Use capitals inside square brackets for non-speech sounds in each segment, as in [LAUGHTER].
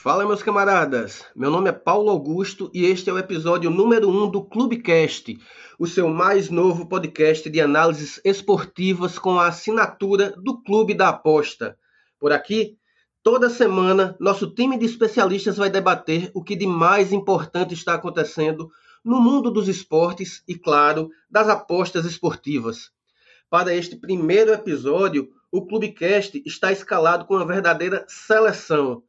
Fala, meus camaradas! Meu nome é Paulo Augusto e este é o episódio número 1 um do Clubecast, o seu mais novo podcast de análises esportivas com a assinatura do Clube da Aposta. Por aqui, toda semana, nosso time de especialistas vai debater o que de mais importante está acontecendo no mundo dos esportes e, claro, das apostas esportivas. Para este primeiro episódio, o Clubecast está escalado com uma verdadeira seleção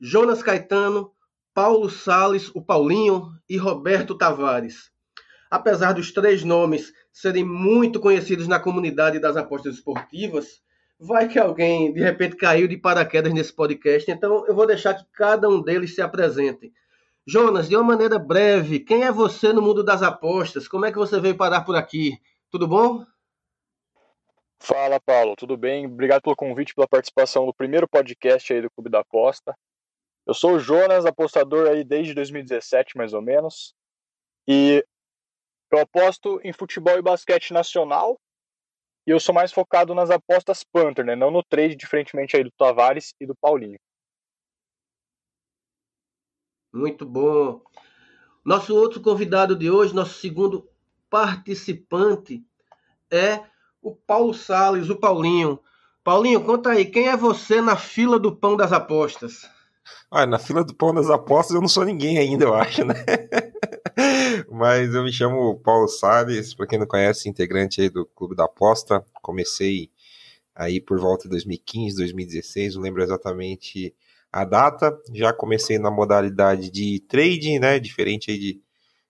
Jonas Caetano, Paulo Sales, o Paulinho e Roberto Tavares. Apesar dos três nomes serem muito conhecidos na comunidade das apostas esportivas, vai que alguém de repente caiu de paraquedas nesse podcast, então eu vou deixar que cada um deles se apresente. Jonas, de uma maneira breve, quem é você no mundo das apostas? Como é que você veio parar por aqui? Tudo bom? Fala, Paulo, tudo bem? Obrigado pelo convite, pela participação no primeiro podcast aí do Clube da Aposta. Eu sou o Jonas, apostador aí desde 2017, mais ou menos. E eu aposto em futebol e basquete nacional. E eu sou mais focado nas apostas Panther, né? Não no trade, diferentemente aí do Tavares e do Paulinho. Muito bom. Nosso outro convidado de hoje, nosso segundo participante, é o Paulo Sales, o Paulinho. Paulinho, conta aí, quem é você na fila do pão das apostas? Ah, na fila do pão das apostas eu não sou ninguém ainda, eu acho, né? [LAUGHS] Mas eu me chamo Paulo Salles, para quem não conhece, integrante aí do Clube da Aposta. Comecei aí por volta de 2015, 2016, não lembro exatamente a data. Já comecei na modalidade de trading, né? Diferente aí de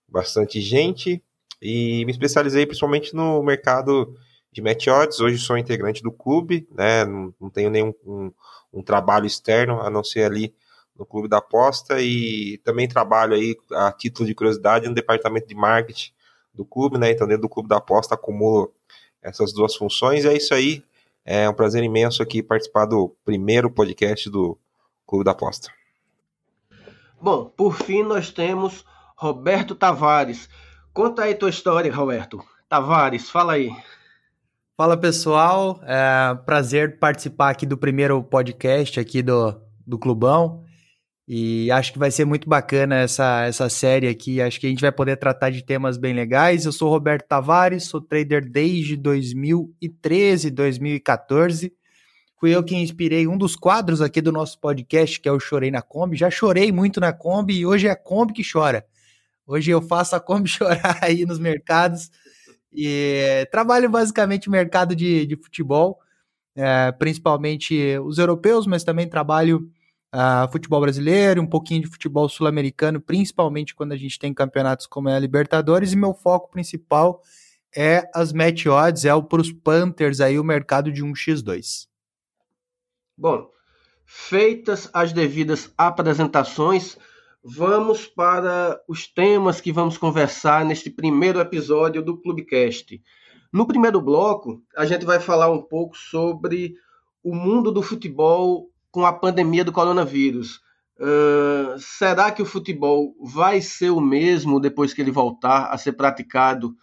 bastante gente. E me especializei principalmente no mercado de match odds. Hoje sou integrante do clube, né? Não, não tenho nenhum um, um trabalho externo, a não ser ali no Clube da Aposta e também trabalho aí a título de curiosidade no departamento de marketing do clube, né? Então dentro do Clube da Aposta acumulo essas duas funções. E é isso aí. É um prazer imenso aqui participar do primeiro podcast do Clube da Aposta. Bom, por fim nós temos Roberto Tavares. Conta aí tua história, Roberto. Tavares, fala aí. Fala pessoal, é prazer participar aqui do primeiro podcast aqui do, do Clubão. E acho que vai ser muito bacana essa, essa série aqui. Acho que a gente vai poder tratar de temas bem legais. Eu sou Roberto Tavares, sou trader desde 2013, 2014. Fui eu que inspirei um dos quadros aqui do nosso podcast, que é o Chorei na Kombi. Já chorei muito na Kombi e hoje é a Kombi que chora. Hoje eu faço a Kombi [LAUGHS] chorar aí nos mercados. E trabalho basicamente mercado de, de futebol, é, principalmente os europeus, mas também trabalho uh, futebol brasileiro, um pouquinho de futebol sul-americano, principalmente quando a gente tem campeonatos como é a Libertadores, e meu foco principal é as match odds, é para os Panthers aí o mercado de 1x2. Bom, feitas as devidas apresentações, vamos para os temas que vamos conversar neste primeiro episódio do Clubecast. No primeiro bloco, a gente vai falar um pouco sobre o mundo do futebol com a pandemia do coronavírus. Uh, será que o futebol vai ser o mesmo depois que ele voltar a ser praticado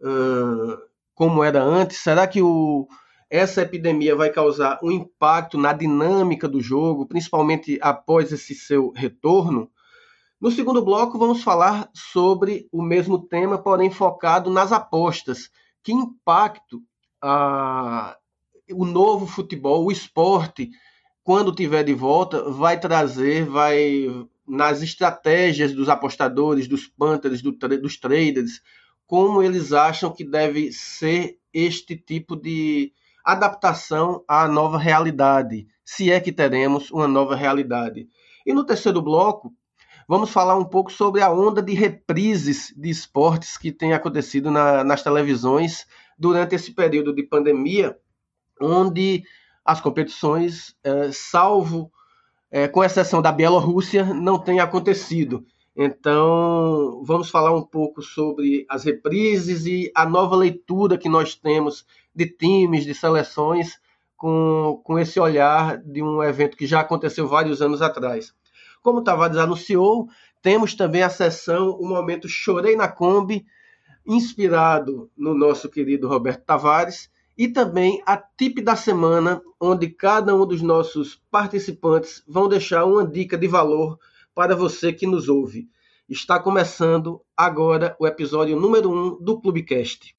uh, como era antes? Será que o, essa epidemia vai causar um impacto na dinâmica do jogo, principalmente após esse seu retorno? No segundo bloco, vamos falar sobre o mesmo tema, porém focado nas apostas. Que impacto o novo futebol, o esporte, quando tiver de volta, vai trazer, vai nas estratégias dos apostadores, dos panthers, do, dos traders, como eles acham que deve ser este tipo de adaptação à nova realidade, se é que teremos uma nova realidade. E no terceiro bloco, vamos falar um pouco sobre a onda de reprises de esportes que tem acontecido na, nas televisões durante esse período de pandemia, onde as competições, é, salvo é, com exceção da Bielorrússia, não tem acontecido. Então, vamos falar um pouco sobre as reprises e a nova leitura que nós temos de times, de seleções, com, com esse olhar de um evento que já aconteceu vários anos atrás. Como o Tavares anunciou, temos também a sessão O Momento Chorei na Kombi, inspirado no nosso querido Roberto Tavares, e também a tip da semana, onde cada um dos nossos participantes vão deixar uma dica de valor para você que nos ouve. Está começando agora o episódio número 1 um do Clubecast.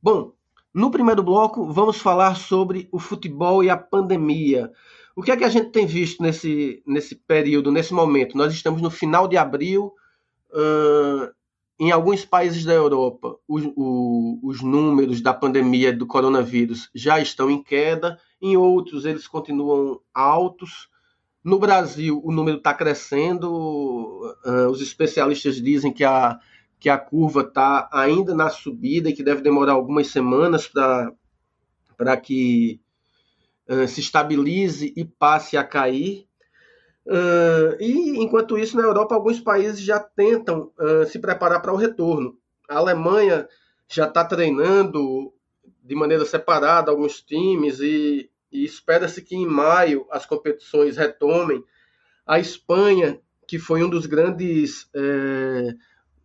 Bom, no primeiro bloco vamos falar sobre o futebol e a pandemia. O que é que a gente tem visto nesse, nesse período, nesse momento? Nós estamos no final de abril, uh, em alguns países da Europa, o, os números da pandemia do coronavírus já estão em queda, em outros eles continuam altos. No Brasil, o número está crescendo, uh, os especialistas dizem que a, que a curva está ainda na subida e que deve demorar algumas semanas para que uh, se estabilize e passe a cair. Uh, e, enquanto isso, na Europa, alguns países já tentam uh, se preparar para o retorno. A Alemanha já está treinando de maneira separada alguns times e, e espera-se que em maio as competições retomem. A Espanha, que foi um dos grandes, é,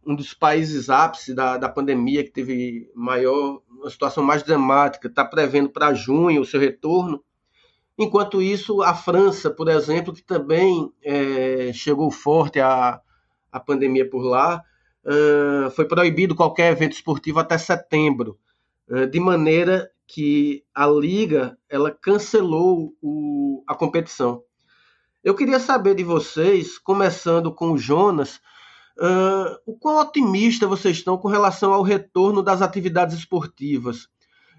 um dos países ápice da, da pandemia, que teve maior, uma situação mais dramática, está prevendo para junho o seu retorno. Enquanto isso, a França, por exemplo, que também é, chegou forte a, a pandemia por lá, uh, foi proibido qualquer evento esportivo até setembro, uh, de maneira que a liga ela cancelou o, a competição. Eu queria saber de vocês, começando com o Jonas, uh, o quão otimista vocês estão com relação ao retorno das atividades esportivas.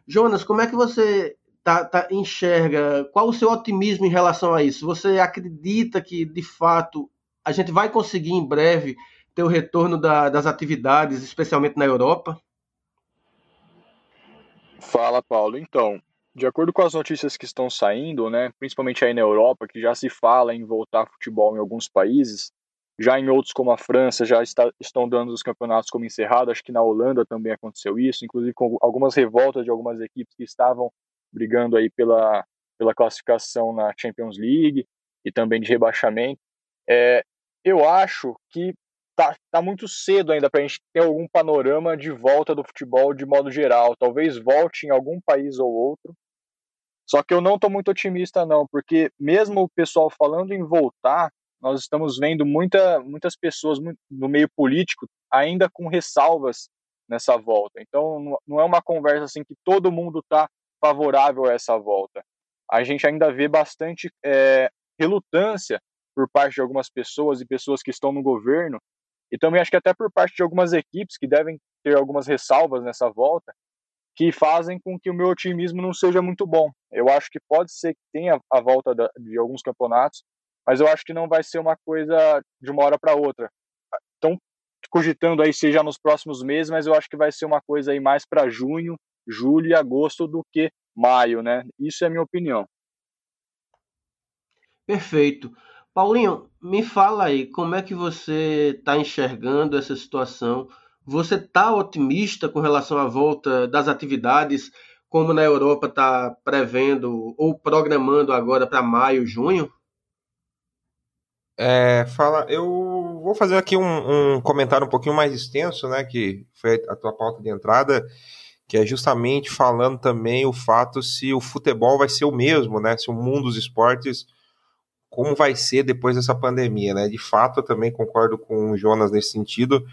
Jonas, como é que você tá, tá, enxerga? Qual o seu otimismo em relação a isso? Você acredita que, de fato, a gente vai conseguir em breve ter o retorno da, das atividades, especialmente na Europa? Fala, Paulo. Então, de acordo com as notícias que estão saindo, né, principalmente aí na Europa, que já se fala em voltar futebol em alguns países, já em outros como a França já está, estão dando os campeonatos como encerrado, acho que na Holanda também aconteceu isso, inclusive com algumas revoltas de algumas equipes que estavam brigando aí pela, pela classificação na Champions League e também de rebaixamento. É, eu acho que tá, tá muito cedo ainda para a gente ter algum panorama de volta do futebol de modo geral. Talvez volte em algum país ou outro. Só que eu não estou muito otimista não, porque mesmo o pessoal falando em voltar, nós estamos vendo muita, muitas pessoas no meio político ainda com ressalvas nessa volta. Então não é uma conversa assim que todo mundo está favorável a essa volta. A gente ainda vê bastante é, relutância por parte de algumas pessoas e pessoas que estão no governo, e também acho que até por parte de algumas equipes que devem ter algumas ressalvas nessa volta, que fazem com que o meu otimismo não seja muito bom. Eu acho que pode ser que tenha a volta de alguns campeonatos, mas eu acho que não vai ser uma coisa de uma hora para outra. Estão cogitando aí seja nos próximos meses, mas eu acho que vai ser uma coisa aí mais para junho julho e agosto do que maio, né? Isso é a minha opinião. Perfeito. Paulinho, me fala aí, como é que você está enxergando essa situação? Você está otimista com relação à volta das atividades, como na Europa está prevendo ou programando agora para maio, junho? É, fala, eu vou fazer aqui um, um, comentário um pouquinho mais extenso, né, que foi a tua pauta de entrada, que é justamente falando também o fato se o futebol vai ser o mesmo, né? Se o mundo dos esportes como vai ser depois dessa pandemia, né? De fato, eu também concordo com o Jonas nesse sentido.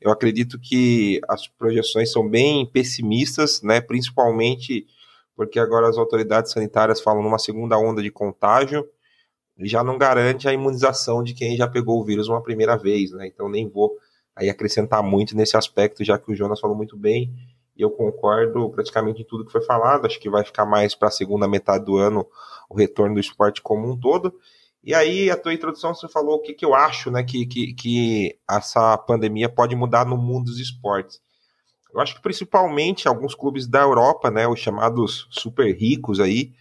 Eu acredito que as projeções são bem pessimistas, né? Principalmente porque agora as autoridades sanitárias falam numa segunda onda de contágio e já não garante a imunização de quem já pegou o vírus uma primeira vez, né? Então nem vou aí acrescentar muito nesse aspecto, já que o Jonas falou muito bem eu concordo praticamente em tudo que foi falado. Acho que vai ficar mais para a segunda metade do ano o retorno do esporte como um todo. E aí, a tua introdução, você falou o que, que eu acho né, que, que, que essa pandemia pode mudar no mundo dos esportes. Eu acho que principalmente alguns clubes da Europa, né, os chamados super ricos aí,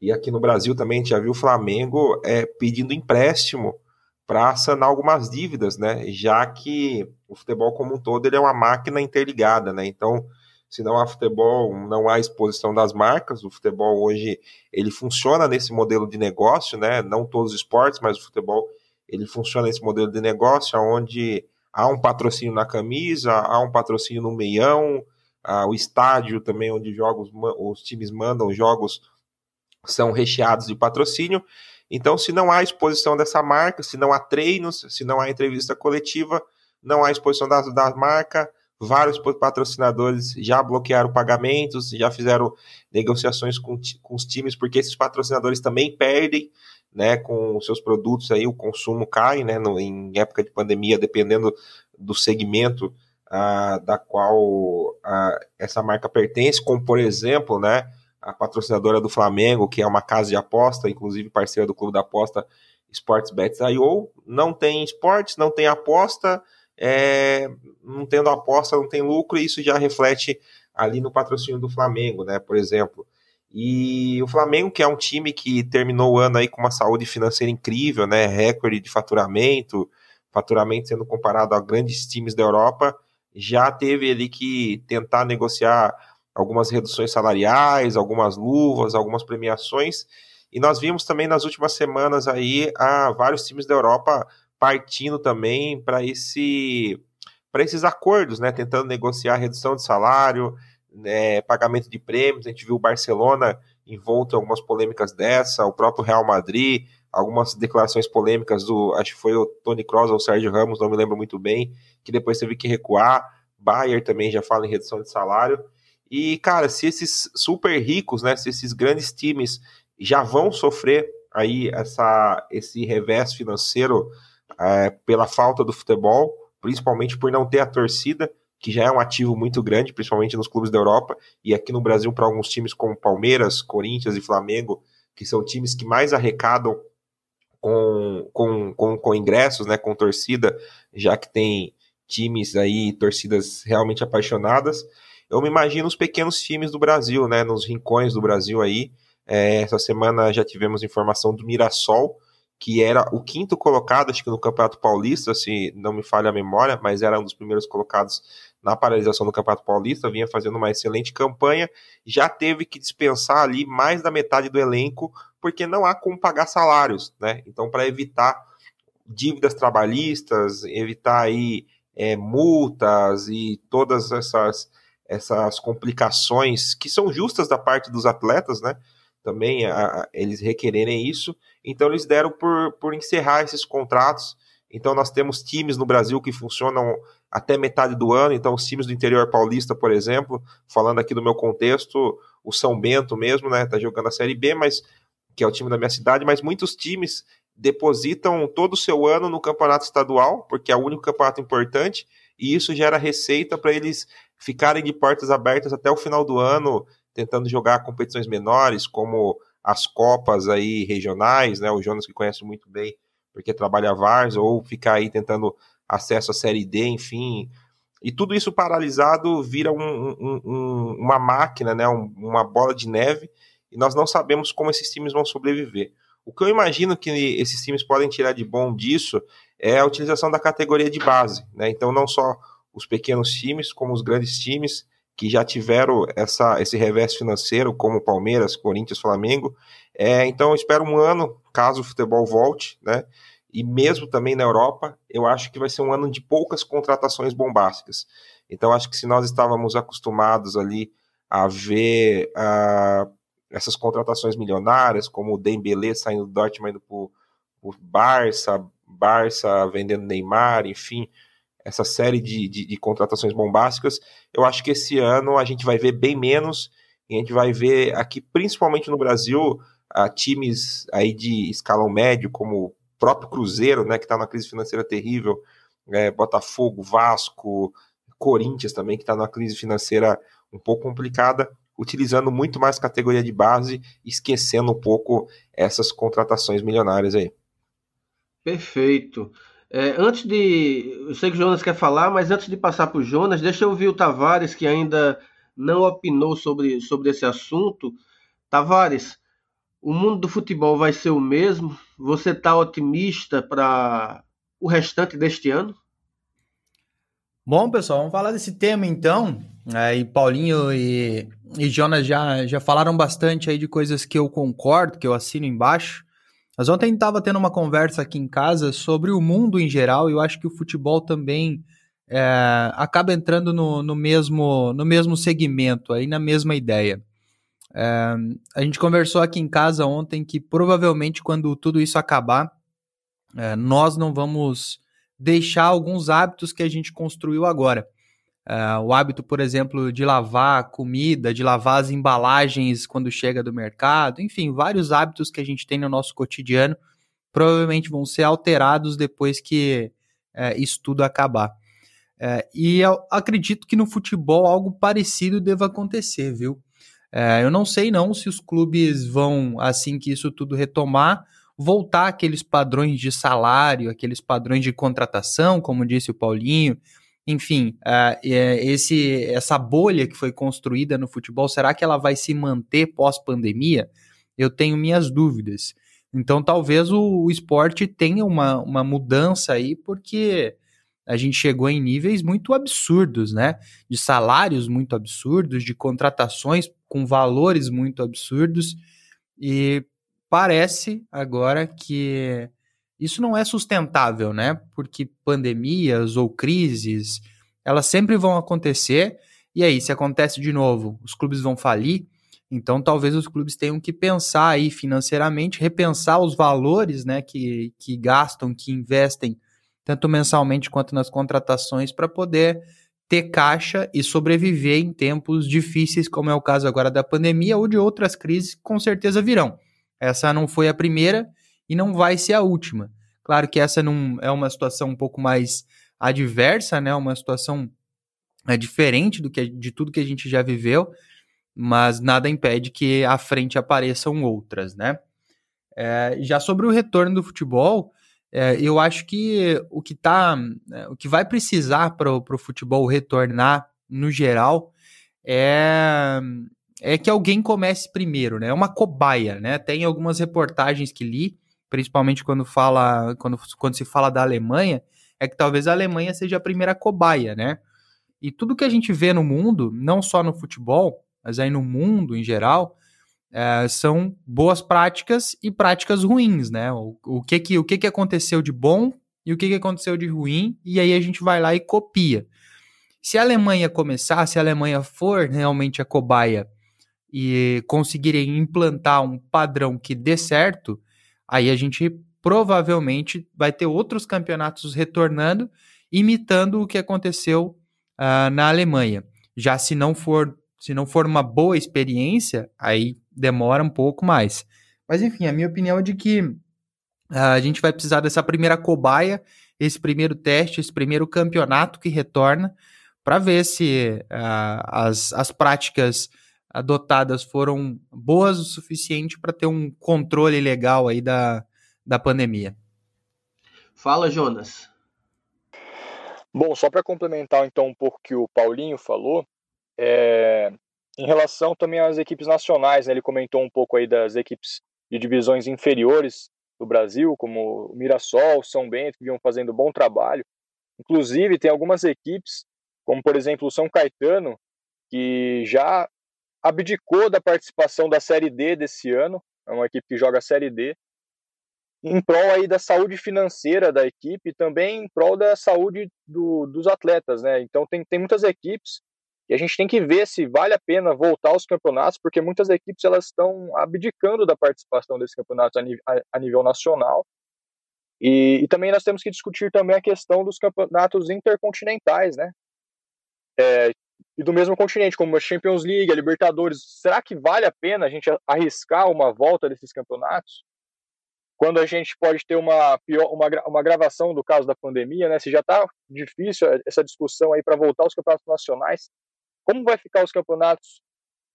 e aqui no Brasil também a gente já viu o Flamengo é, pedindo empréstimo para sanar algumas dívidas, né? Já que o futebol como um todo ele é uma máquina interligada, né? Então, se não há futebol, não há exposição das marcas. O futebol hoje ele funciona nesse modelo de negócio, né? Não todos os esportes, mas o futebol ele funciona nesse modelo de negócio, onde há um patrocínio na camisa, há um patrocínio no meião, ah, o estádio também onde jogos, os times mandam jogos são recheados de patrocínio. Então, se não há exposição dessa marca, se não há treinos, se não há entrevista coletiva, não há exposição da, da marca, vários patrocinadores já bloquearam pagamentos, já fizeram negociações com, com os times, porque esses patrocinadores também perdem né, com seus produtos aí, o consumo cai, né, no, em época de pandemia, dependendo do segmento ah, da qual ah, essa marca pertence, como por exemplo, né, a patrocinadora do Flamengo, que é uma casa de aposta, inclusive parceira do clube da aposta SportsBets.io, não tem esportes, não tem aposta, é, não tendo aposta, não tem lucro, e isso já reflete ali no patrocínio do Flamengo, né, por exemplo. E o Flamengo, que é um time que terminou o ano aí com uma saúde financeira incrível, né? Recorde de faturamento, faturamento sendo comparado a grandes times da Europa, já teve ali que tentar negociar algumas reduções salariais, algumas luvas, algumas premiações. E nós vimos também nas últimas semanas aí a vários times da Europa partindo também para esse para esses acordos, né, tentando negociar redução de salário, né, pagamento de prêmios, a gente viu o Barcelona envolto em algumas polêmicas dessa, o próprio Real Madrid, algumas declarações polêmicas do, acho que foi o Tony Kroos ou o Sérgio Ramos, não me lembro muito bem, que depois teve que recuar, Bayern também já fala em redução de salário, e cara, se esses super ricos, né, se esses grandes times já vão sofrer aí essa, esse revés financeiro é, pela falta do futebol, principalmente por não ter a torcida, que já é um ativo muito grande, principalmente nos clubes da Europa, e aqui no Brasil para alguns times como Palmeiras, Corinthians e Flamengo, que são times que mais arrecadam com, com, com, com ingressos, né, com torcida, já que tem times aí, torcidas realmente apaixonadas. Eu me imagino os pequenos times do Brasil, né, nos rincões do Brasil aí. É, essa semana já tivemos informação do Mirassol, que era o quinto colocado, acho que no Campeonato Paulista, se não me falha a memória, mas era um dos primeiros colocados na paralisação do Campeonato Paulista, vinha fazendo uma excelente campanha, já teve que dispensar ali mais da metade do elenco, porque não há como pagar salários, né? Então, para evitar dívidas trabalhistas, evitar aí é, multas e todas essas, essas complicações que são justas da parte dos atletas, né? Também a, eles requererem isso, então eles deram por, por encerrar esses contratos. Então nós temos times no Brasil que funcionam até metade do ano. Então, os times do interior paulista, por exemplo, falando aqui do meu contexto, o São Bento mesmo, né, tá jogando a Série B, mas que é o time da minha cidade, mas muitos times depositam todo o seu ano no campeonato estadual, porque é o único campeonato importante, e isso gera receita para eles ficarem de portas abertas até o final do ano, tentando jogar competições menores, como as copas aí regionais, né? O Jonas que conhece muito bem, porque trabalha a Vars, ou ficar aí tentando acesso à Série D, enfim. E tudo isso paralisado vira um, um, um, uma máquina, né, uma bola de neve, e nós não sabemos como esses times vão sobreviver. O que eu imagino que esses times podem tirar de bom disso é a utilização da categoria de base. Né? Então, não só os pequenos times, como os grandes times que já tiveram essa, esse revés financeiro, como Palmeiras, Corinthians, Flamengo. É, então, espero um ano, caso o futebol volte, né? e mesmo também na Europa, eu acho que vai ser um ano de poucas contratações bombásticas. Então, acho que se nós estávamos acostumados ali a ver uh, essas contratações milionárias, como o Dembélé saindo do Dortmund indo para o Barça, Barça vendendo Neymar, enfim, essa série de, de, de, contratações bombásticas, eu acho que esse ano a gente vai ver bem menos, e a gente vai ver aqui, principalmente no Brasil, uh, times aí de escalão médio, como próprio Cruzeiro, né, que está numa crise financeira terrível, é, Botafogo, Vasco, Corinthians também, que está numa crise financeira um pouco complicada, utilizando muito mais categoria de base, esquecendo um pouco essas contratações milionárias aí. Perfeito. É, antes de. Eu sei que o Jonas quer falar, mas antes de passar para o Jonas, deixa eu ouvir o Tavares, que ainda não opinou sobre, sobre esse assunto. Tavares, o mundo do futebol vai ser o mesmo? Você está otimista para o restante deste ano? Bom, pessoal, vamos falar desse tema então. É, e Paulinho e, e Jonas já, já falaram bastante aí de coisas que eu concordo, que eu assino embaixo. Mas ontem estava tendo uma conversa aqui em casa sobre o mundo em geral, e eu acho que o futebol também é, acaba entrando no, no, mesmo, no mesmo segmento, aí na mesma ideia. É, a gente conversou aqui em casa ontem que provavelmente quando tudo isso acabar, é, nós não vamos deixar alguns hábitos que a gente construiu agora. É, o hábito, por exemplo, de lavar comida, de lavar as embalagens quando chega do mercado, enfim, vários hábitos que a gente tem no nosso cotidiano provavelmente vão ser alterados depois que é, isso tudo acabar. É, e eu acredito que no futebol algo parecido deva acontecer, viu? É, eu não sei não se os clubes vão, assim que isso tudo retomar, voltar aqueles padrões de salário, aqueles padrões de contratação, como disse o Paulinho. Enfim, uh, esse, essa bolha que foi construída no futebol, será que ela vai se manter pós-pandemia? Eu tenho minhas dúvidas. Então, talvez o, o esporte tenha uma, uma mudança aí, porque a gente chegou em níveis muito absurdos, né? De salários muito absurdos, de contratações com valores muito absurdos. E parece agora que isso não é sustentável, né? Porque pandemias ou crises, elas sempre vão acontecer. E aí, se acontece de novo, os clubes vão falir. Então, talvez os clubes tenham que pensar aí financeiramente, repensar os valores, né, que, que gastam, que investem, tanto mensalmente quanto nas contratações, para poder ter caixa e sobreviver em tempos difíceis, como é o caso agora da pandemia ou de outras crises que com certeza virão. Essa não foi a primeira e não vai ser a última. Claro que essa não é uma situação um pouco mais adversa, né? Uma situação é, diferente do que de tudo que a gente já viveu, mas nada impede que à frente apareçam outras, né? É, já sobre o retorno do futebol, é, eu acho que o que tá, é, o que vai precisar para o futebol retornar no geral é é que alguém comece primeiro, né? É uma cobaia, né? Tem algumas reportagens que li, principalmente quando fala quando, quando se fala da Alemanha, é que talvez a Alemanha seja a primeira cobaia, né? E tudo que a gente vê no mundo, não só no futebol, mas aí no mundo em geral, é, são boas práticas e práticas ruins, né? O, o, que, que, o que, que aconteceu de bom e o que, que aconteceu de ruim, e aí a gente vai lá e copia. Se a Alemanha começar, se a Alemanha for realmente a cobaia e conseguirem implantar um padrão que dê certo, aí a gente provavelmente vai ter outros campeonatos retornando, imitando o que aconteceu uh, na Alemanha. Já se não for se não for uma boa experiência, aí demora um pouco mais. Mas enfim, a minha opinião é de que uh, a gente vai precisar dessa primeira cobaia, esse primeiro teste, esse primeiro campeonato que retorna, para ver se uh, as, as práticas adotadas foram boas o suficiente para ter um controle legal aí da, da pandemia. Fala, Jonas. Bom, só para complementar então um pouco o que o Paulinho falou, é, em relação também às equipes nacionais, né, ele comentou um pouco aí das equipes de divisões inferiores do Brasil, como o Mirassol, São Bento, que vinham fazendo bom trabalho. Inclusive, tem algumas equipes, como por exemplo o São Caetano, que já abdicou da participação da Série D desse ano, é uma equipe que joga a Série D, em prol aí da saúde financeira da equipe e também em prol da saúde do, dos atletas, né? Então tem, tem muitas equipes e a gente tem que ver se vale a pena voltar aos campeonatos, porque muitas equipes elas estão abdicando da participação desses campeonatos a, a, nível nacional. E, e, também nós temos que discutir também a questão dos campeonatos intercontinentais, né? É, e do mesmo continente, como a Champions League, a Libertadores. Será que vale a pena a gente arriscar uma volta desses campeonatos? Quando a gente pode ter uma, pior, uma, uma gravação do caso da pandemia, né? Se já está difícil essa discussão aí para voltar aos campeonatos nacionais, como vai ficar os campeonatos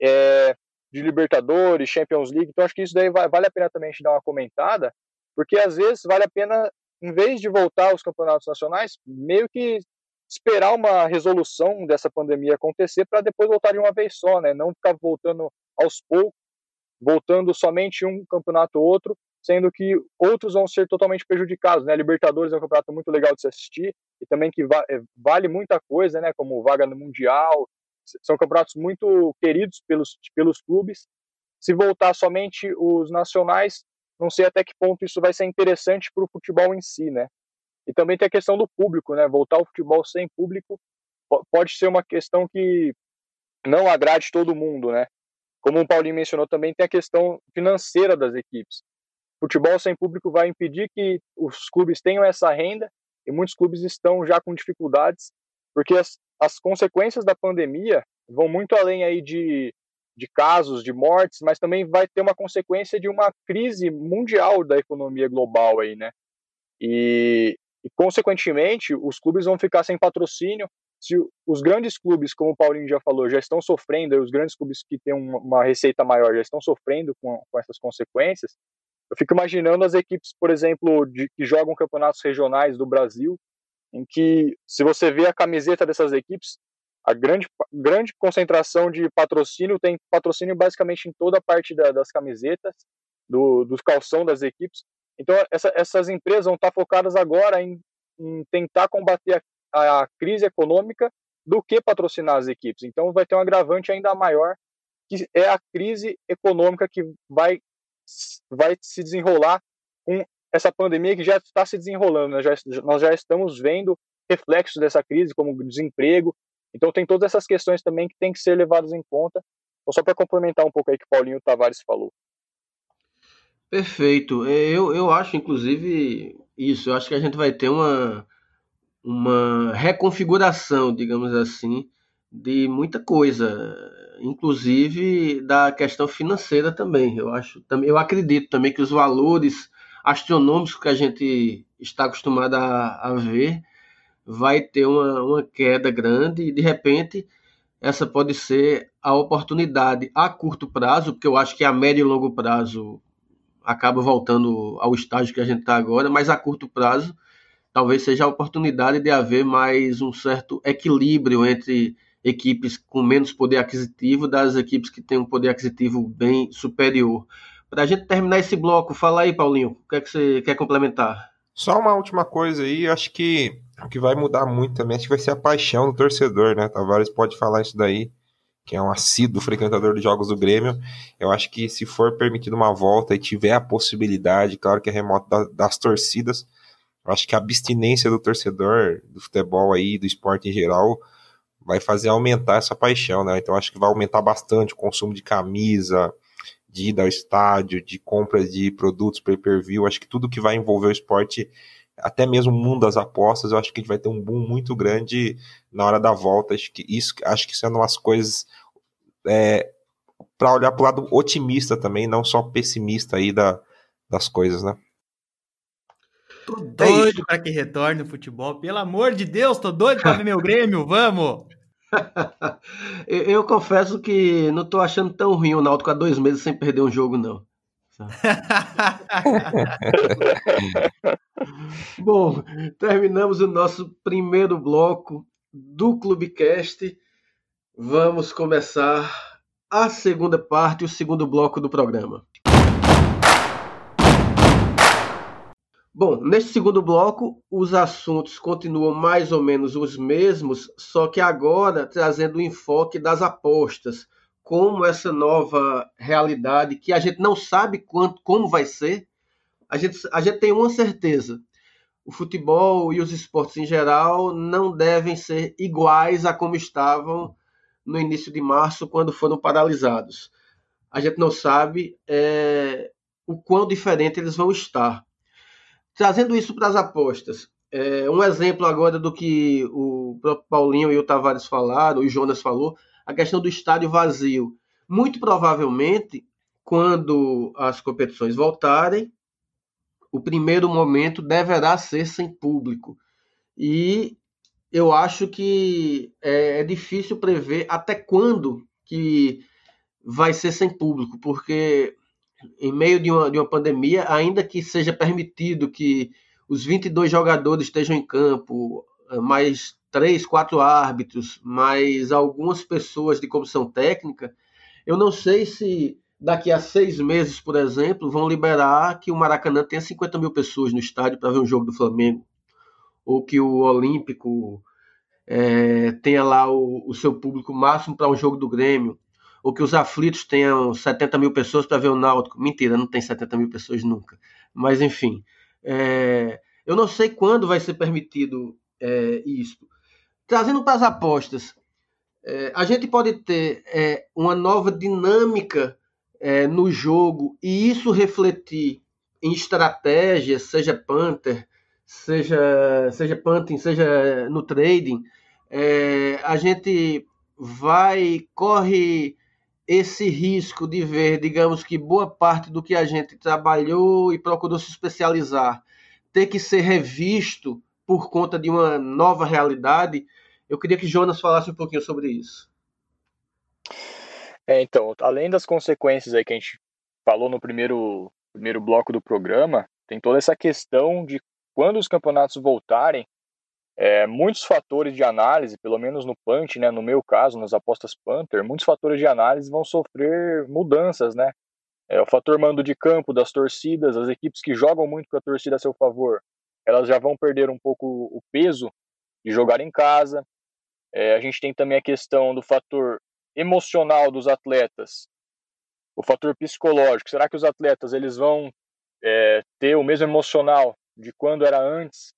é, de Libertadores, Champions League? Então acho que isso daí vai, vale a pena também a gente dar uma comentada, porque às vezes vale a pena, em vez de voltar aos campeonatos nacionais, meio que esperar uma resolução dessa pandemia acontecer para depois voltar de uma vez só, né? Não ficar voltando aos poucos, voltando somente um campeonato ou outro, sendo que outros vão ser totalmente prejudicados, né? Libertadores é um campeonato muito legal de se assistir e também que va é, vale muita coisa, né? Como vaga no mundial, são campeonatos muito queridos pelos pelos clubes. Se voltar somente os nacionais, não sei até que ponto isso vai ser interessante para o futebol em si, né? E também tem a questão do público, né? Voltar ao futebol sem público pode ser uma questão que não agrade todo mundo, né? Como o Paulinho mencionou também, tem a questão financeira das equipes. Futebol sem público vai impedir que os clubes tenham essa renda e muitos clubes estão já com dificuldades, porque as, as consequências da pandemia vão muito além aí de, de casos, de mortes, mas também vai ter uma consequência de uma crise mundial da economia global aí, né? E, e consequentemente, os clubes vão ficar sem patrocínio, se os grandes clubes, como o Paulinho já falou, já estão sofrendo, os grandes clubes que têm uma receita maior já estão sofrendo com, com essas consequências, eu fico imaginando as equipes, por exemplo, de, que jogam campeonatos regionais do Brasil, em que, se você vê a camiseta dessas equipes, a grande, grande concentração de patrocínio tem patrocínio basicamente em toda a parte da, das camisetas, do, do calção das equipes. Então, essa, essas empresas vão estar focadas agora em, em tentar combater a, a, crise econômica do que patrocinar as equipes. Então, vai ter um agravante ainda maior, que é a crise econômica que vai, vai se desenrolar com essa pandemia que já está se desenrolando. Né? Já, nós já estamos vendo reflexos dessa crise, como desemprego. Então, tem todas essas questões também que têm que ser levadas em conta. Então, só para complementar um pouco aí que o Paulinho Tavares falou. Perfeito. Eu, eu acho, inclusive, isso. Eu acho que a gente vai ter uma, uma reconfiguração, digamos assim, de muita coisa, inclusive da questão financeira também. Eu acho, eu acredito também que os valores astronômicos que a gente está acostumado a, a ver vai ter uma, uma queda grande e de repente essa pode ser a oportunidade a curto prazo, porque eu acho que a médio e longo prazo acaba voltando ao estágio que a gente está agora, mas a curto prazo talvez seja a oportunidade de haver mais um certo equilíbrio entre equipes com menos poder aquisitivo das equipes que têm um poder aquisitivo bem superior. Para a gente terminar esse bloco, fala aí, Paulinho, o que é que você quer complementar? Só uma última coisa aí, acho que o que vai mudar muito também acho que vai ser a paixão do torcedor, né? Tavares pode falar isso daí, que é um assíduo frequentador de jogos do Grêmio. Eu acho que se for permitido uma volta e tiver a possibilidade, claro que é remoto das torcidas, eu acho que a abstinência do torcedor do futebol aí, do esporte em geral, vai fazer aumentar essa paixão, né? Então acho que vai aumentar bastante o consumo de camisa, de ida ao estádio, de compra de produtos pay-per-view. Acho que tudo que vai envolver o esporte, até mesmo o mundo das apostas, eu acho que a gente vai ter um boom muito grande na hora da volta. Acho que isso, acho que são umas coisas é, para olhar para o lado otimista também, não só pessimista aí da, das coisas, né? Tô é doido é para que retorne o futebol. Pelo amor de Deus, tô doido para ver meu Grêmio, vamos! [LAUGHS] eu, eu, confesso que não tô achando tão ruim o Náutico há dois meses sem perder um jogo, não. [LAUGHS] Bom, terminamos o nosso primeiro bloco do Clubecast. Vamos começar a segunda parte, o segundo bloco do programa. Bom, neste segundo bloco, os assuntos continuam mais ou menos os mesmos, só que agora trazendo o enfoque das apostas, como essa nova realidade que a gente não sabe quanto, como vai ser. A gente, a gente tem uma certeza: o futebol e os esportes em geral não devem ser iguais a como estavam no início de março, quando foram paralisados. A gente não sabe é, o quão diferente eles vão estar. Trazendo isso para as apostas, é, um exemplo agora do que o próprio Paulinho e o Tavares falaram, o Jonas falou, a questão do estádio vazio. Muito provavelmente, quando as competições voltarem, o primeiro momento deverá ser sem público. E eu acho que é, é difícil prever até quando que vai ser sem público, porque em meio de uma, de uma pandemia, ainda que seja permitido que os 22 jogadores estejam em campo, eh, mais três, quatro árbitros, mais algumas pessoas de comissão técnica, eu não sei se daqui a seis meses, por exemplo, vão liberar que o Maracanã tenha 50 mil pessoas no estádio para ver um jogo do Flamengo, ou que o Olímpico é, tenha lá o, o seu público máximo para um jogo do Grêmio ou que os aflitos tenham 70 mil pessoas para ver o Náutico. Mentira, não tem 70 mil pessoas nunca. Mas, enfim, é, Eu não sei quando vai ser permitido é, isso. Trazendo para as apostas, é, a gente pode ter é, uma nova dinâmica é, no jogo e isso refletir em estratégias, seja Panther, seja, seja punting, seja no trading, é, a gente vai, corre esse risco de ver, digamos que boa parte do que a gente trabalhou e procurou se especializar ter que ser revisto por conta de uma nova realidade. Eu queria que Jonas falasse um pouquinho sobre isso. É, então, além das consequências aí que a gente falou no primeiro, primeiro bloco do programa, tem toda essa questão de quando os campeonatos voltarem, é, muitos fatores de análise, pelo menos no Punch, né, no meu caso, nas apostas Panther, muitos fatores de análise vão sofrer mudanças, né? É, o fator mando de campo das torcidas, as equipes que jogam muito com a torcida a seu favor, elas já vão perder um pouco o peso de jogar em casa. É, a gente tem também a questão do fator emocional dos atletas, o fator psicológico. Será que os atletas eles vão é, ter o mesmo emocional de quando era antes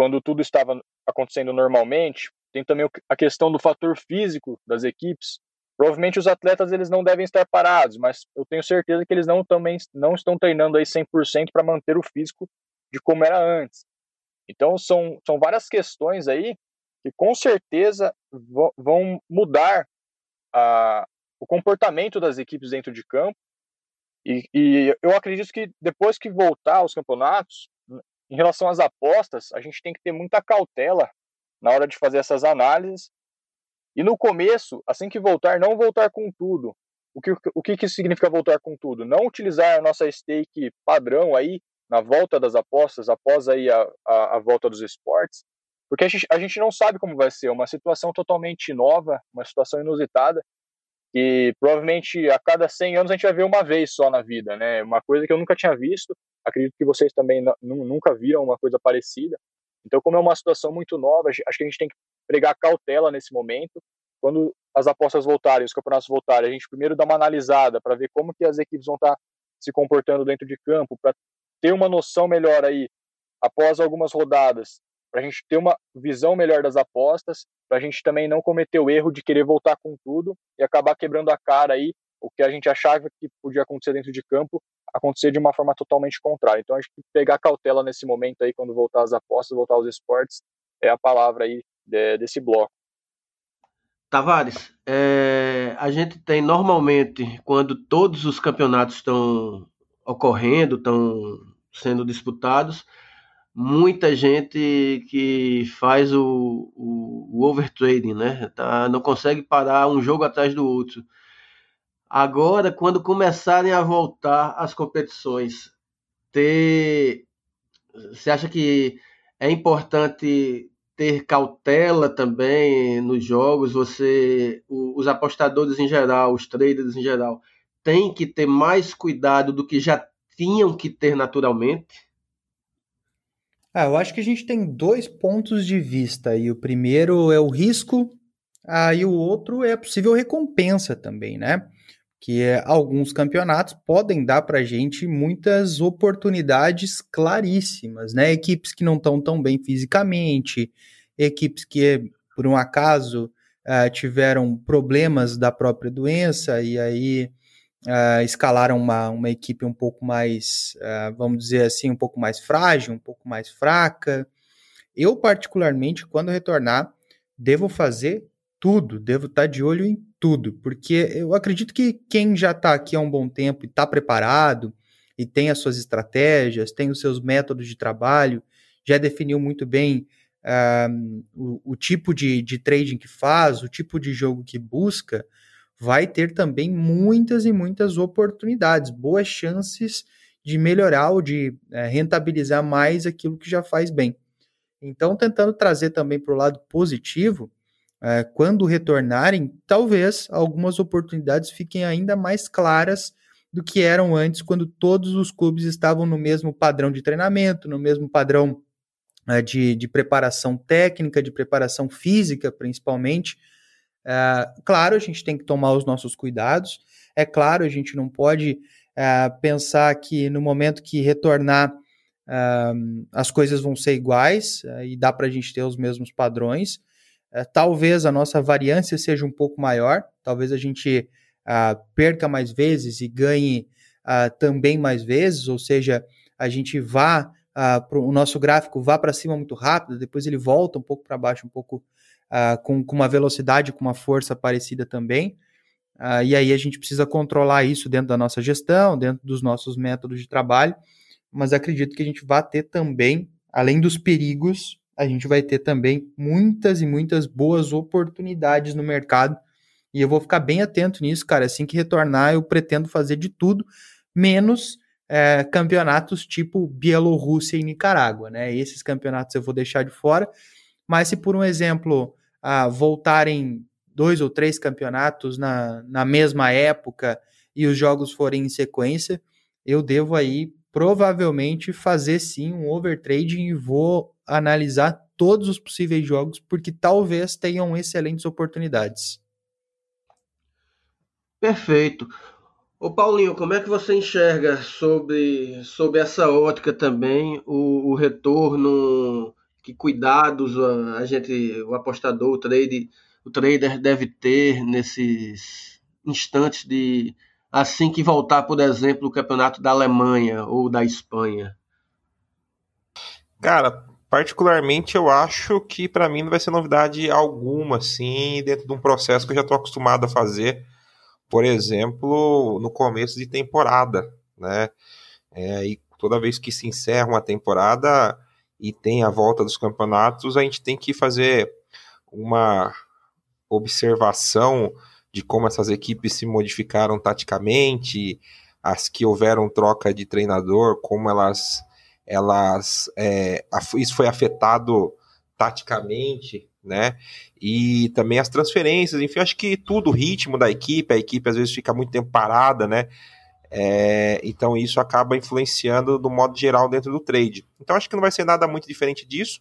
quando tudo estava acontecendo normalmente, tem também a questão do fator físico das equipes. Provavelmente os atletas eles não devem estar parados, mas eu tenho certeza que eles não também não estão treinando aí 100% para manter o físico de como era antes. Então são, são várias questões aí que com certeza vão mudar a, o comportamento das equipes dentro de campo. E, e eu acredito que depois que voltar aos campeonatos, em relação às apostas, a gente tem que ter muita cautela na hora de fazer essas análises. E no começo, assim que voltar, não voltar com tudo. O que, o que, significa voltar com tudo? Não utilizar a nossa stake padrão aí na volta das apostas, após aí a, a, a volta dos esportes, porque a gente, a gente não sabe como vai ser, uma situação totalmente nova, uma situação inusitada, que provavelmente a cada 100 anos a gente vai ver uma vez só na vida, né? Uma coisa que eu nunca tinha visto, acredito que vocês também nunca viram uma coisa parecida. Então, como é uma situação muito nova, acho que a gente tem que pregar cautela nesse momento. Quando as apostas voltarem, os campeonatos voltarem, a gente primeiro dá uma analisada para ver como que as equipes vão estar tá se comportando dentro de campo, para ter uma noção melhor aí após algumas rodadas, para a gente ter uma visão melhor das apostas, para a gente também não cometer o erro de querer voltar com tudo e acabar quebrando a cara aí o que a gente achava que podia acontecer dentro de campo acontecer de uma forma totalmente contrária. Então, acho que pegar cautela nesse momento aí, quando voltar às apostas, voltar aos esportes, é a palavra aí de, desse bloco. Tavares, é, a gente tem normalmente, quando todos os campeonatos estão ocorrendo, estão sendo disputados, muita gente que faz o, o, o overtrading, né? Tá, não consegue parar um jogo atrás do outro. Agora, quando começarem a voltar as competições, ter. Você acha que é importante ter cautela também nos jogos? Você, os apostadores em geral, os traders em geral, têm que ter mais cuidado do que já tinham que ter naturalmente? Ah, eu acho que a gente tem dois pontos de vista. E o primeiro é o risco, ah, e o outro é a possível recompensa também, né? Que é, alguns campeonatos podem dar para a gente muitas oportunidades claríssimas, né? Equipes que não estão tão bem fisicamente, equipes que, por um acaso, uh, tiveram problemas da própria doença e aí uh, escalaram uma, uma equipe um pouco mais, uh, vamos dizer assim, um pouco mais frágil, um pouco mais fraca. Eu, particularmente, quando retornar, devo fazer tudo, devo estar tá de olho em tudo, porque eu acredito que quem já está aqui há um bom tempo e está preparado e tem as suas estratégias, tem os seus métodos de trabalho, já definiu muito bem uh, o, o, tipo de, de trading que faz, o tipo de jogo que busca, vai ter também muitas e muitas oportunidades, boas chances de melhorar ou de uh, rentabilizar mais aquilo que já faz bem. Então, tentando trazer também para o lado positivo, é, quando retornarem, talvez algumas oportunidades fiquem ainda mais claras do que eram antes, quando todos os clubes estavam no mesmo padrão de treinamento, no mesmo padrão é, de, de preparação técnica, de preparação física, principalmente. É, claro, a gente tem que tomar os nossos cuidados. É claro, a gente não pode é, pensar que no momento que retornar uh, as coisas vão ser iguais uh, e dá para a gente ter os mesmos padrões. Uh, talvez a nossa variância seja um pouco maior, talvez a gente perca mais vezes e ganhe também mais vezes, ou seja, a gente vá, pro, o nosso gráfico vá para cima muito rápido, depois ele volta um pouco para baixo, um pouco com, com uma velocidade, com uma força parecida também. Uh, e aí a gente precisa controlar isso dentro da nossa gestão, dentro dos nossos métodos de trabalho, mas acredito que a gente vai ter também, além dos perigos, a gente vai ter também muitas e muitas boas oportunidades no mercado. E eu vou ficar bem atento nisso, cara. Assim que retornar, eu pretendo fazer de tudo, menos é, campeonatos tipo Bielorrússia e Nicarágua, né? Esses campeonatos eu vou deixar de fora. Mas se por um exemplo ah, voltarem dois ou três campeonatos na, na mesma época e os jogos forem em sequência, eu devo aí provavelmente fazer sim um overtrading e vou analisar todos os possíveis jogos porque talvez tenham excelentes oportunidades. Perfeito. Ô Paulinho, como é que você enxerga sobre, sobre essa ótica também o, o retorno, que cuidados a, a gente, o apostador, o trade o trader deve ter nesses instantes de assim que voltar, por exemplo, o campeonato da Alemanha ou da Espanha? Cara, particularmente eu acho que para mim não vai ser novidade alguma, assim, dentro de um processo que eu já estou acostumado a fazer, por exemplo, no começo de temporada, né? É, e toda vez que se encerra uma temporada e tem a volta dos campeonatos, a gente tem que fazer uma observação de como essas equipes se modificaram taticamente, as que houveram troca de treinador, como elas, elas é, isso foi afetado taticamente, né? E também as transferências, enfim, acho que tudo, o ritmo da equipe, a equipe às vezes fica muito tempo parada, né? É, então isso acaba influenciando do modo geral dentro do trade. Então acho que não vai ser nada muito diferente disso.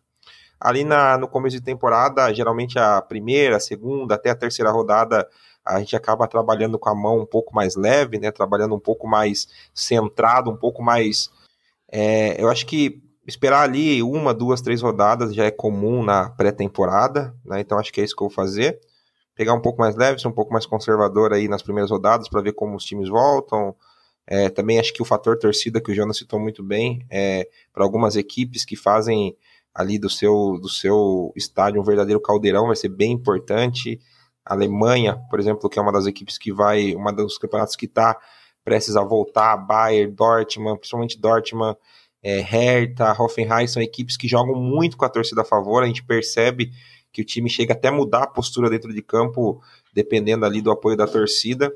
Ali na, no começo de temporada, geralmente a primeira, a segunda, até a terceira rodada, a gente acaba trabalhando com a mão um pouco mais leve, né? Trabalhando um pouco mais centrado, um pouco mais. É, eu acho que esperar ali uma, duas, três rodadas já é comum na pré-temporada, né? Então acho que é isso que eu vou fazer. Pegar um pouco mais leve, ser um pouco mais conservador aí nas primeiras rodadas para ver como os times voltam. É, também acho que o fator torcida que o Jonas citou muito bem, é, para algumas equipes que fazem ali do seu, do seu estádio, um verdadeiro caldeirão, vai ser bem importante. A Alemanha, por exemplo, que é uma das equipes que vai, uma dos campeonatos que está prestes a voltar, Bayern, Dortmund, principalmente Dortmund, é, Hertha, Hoffenheim, são equipes que jogam muito com a torcida a favor, a gente percebe que o time chega até a mudar a postura dentro de campo, dependendo ali do apoio da torcida.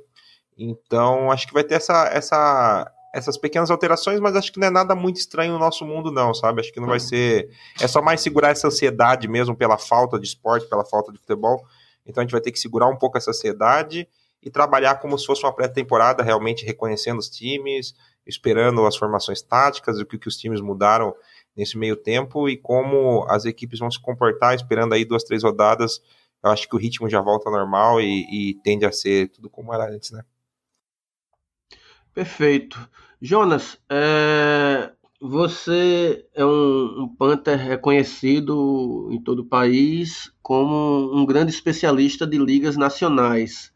Então, acho que vai ter essa, essa, essas pequenas alterações, mas acho que não é nada muito estranho no nosso mundo, não, sabe? Acho que não vai uhum. ser. É só mais segurar essa ansiedade mesmo pela falta de esporte, pela falta de futebol. Então a gente vai ter que segurar um pouco essa ansiedade e trabalhar como se fosse uma pré-temporada, realmente reconhecendo os times, esperando as formações táticas, o que, que os times mudaram nesse meio tempo e como as equipes vão se comportar, esperando aí duas, três rodadas. Eu acho que o ritmo já volta ao normal e, e tende a ser tudo como era antes, né? Perfeito. Jonas, é, você é um, um Panther reconhecido em todo o país como um grande especialista de ligas nacionais.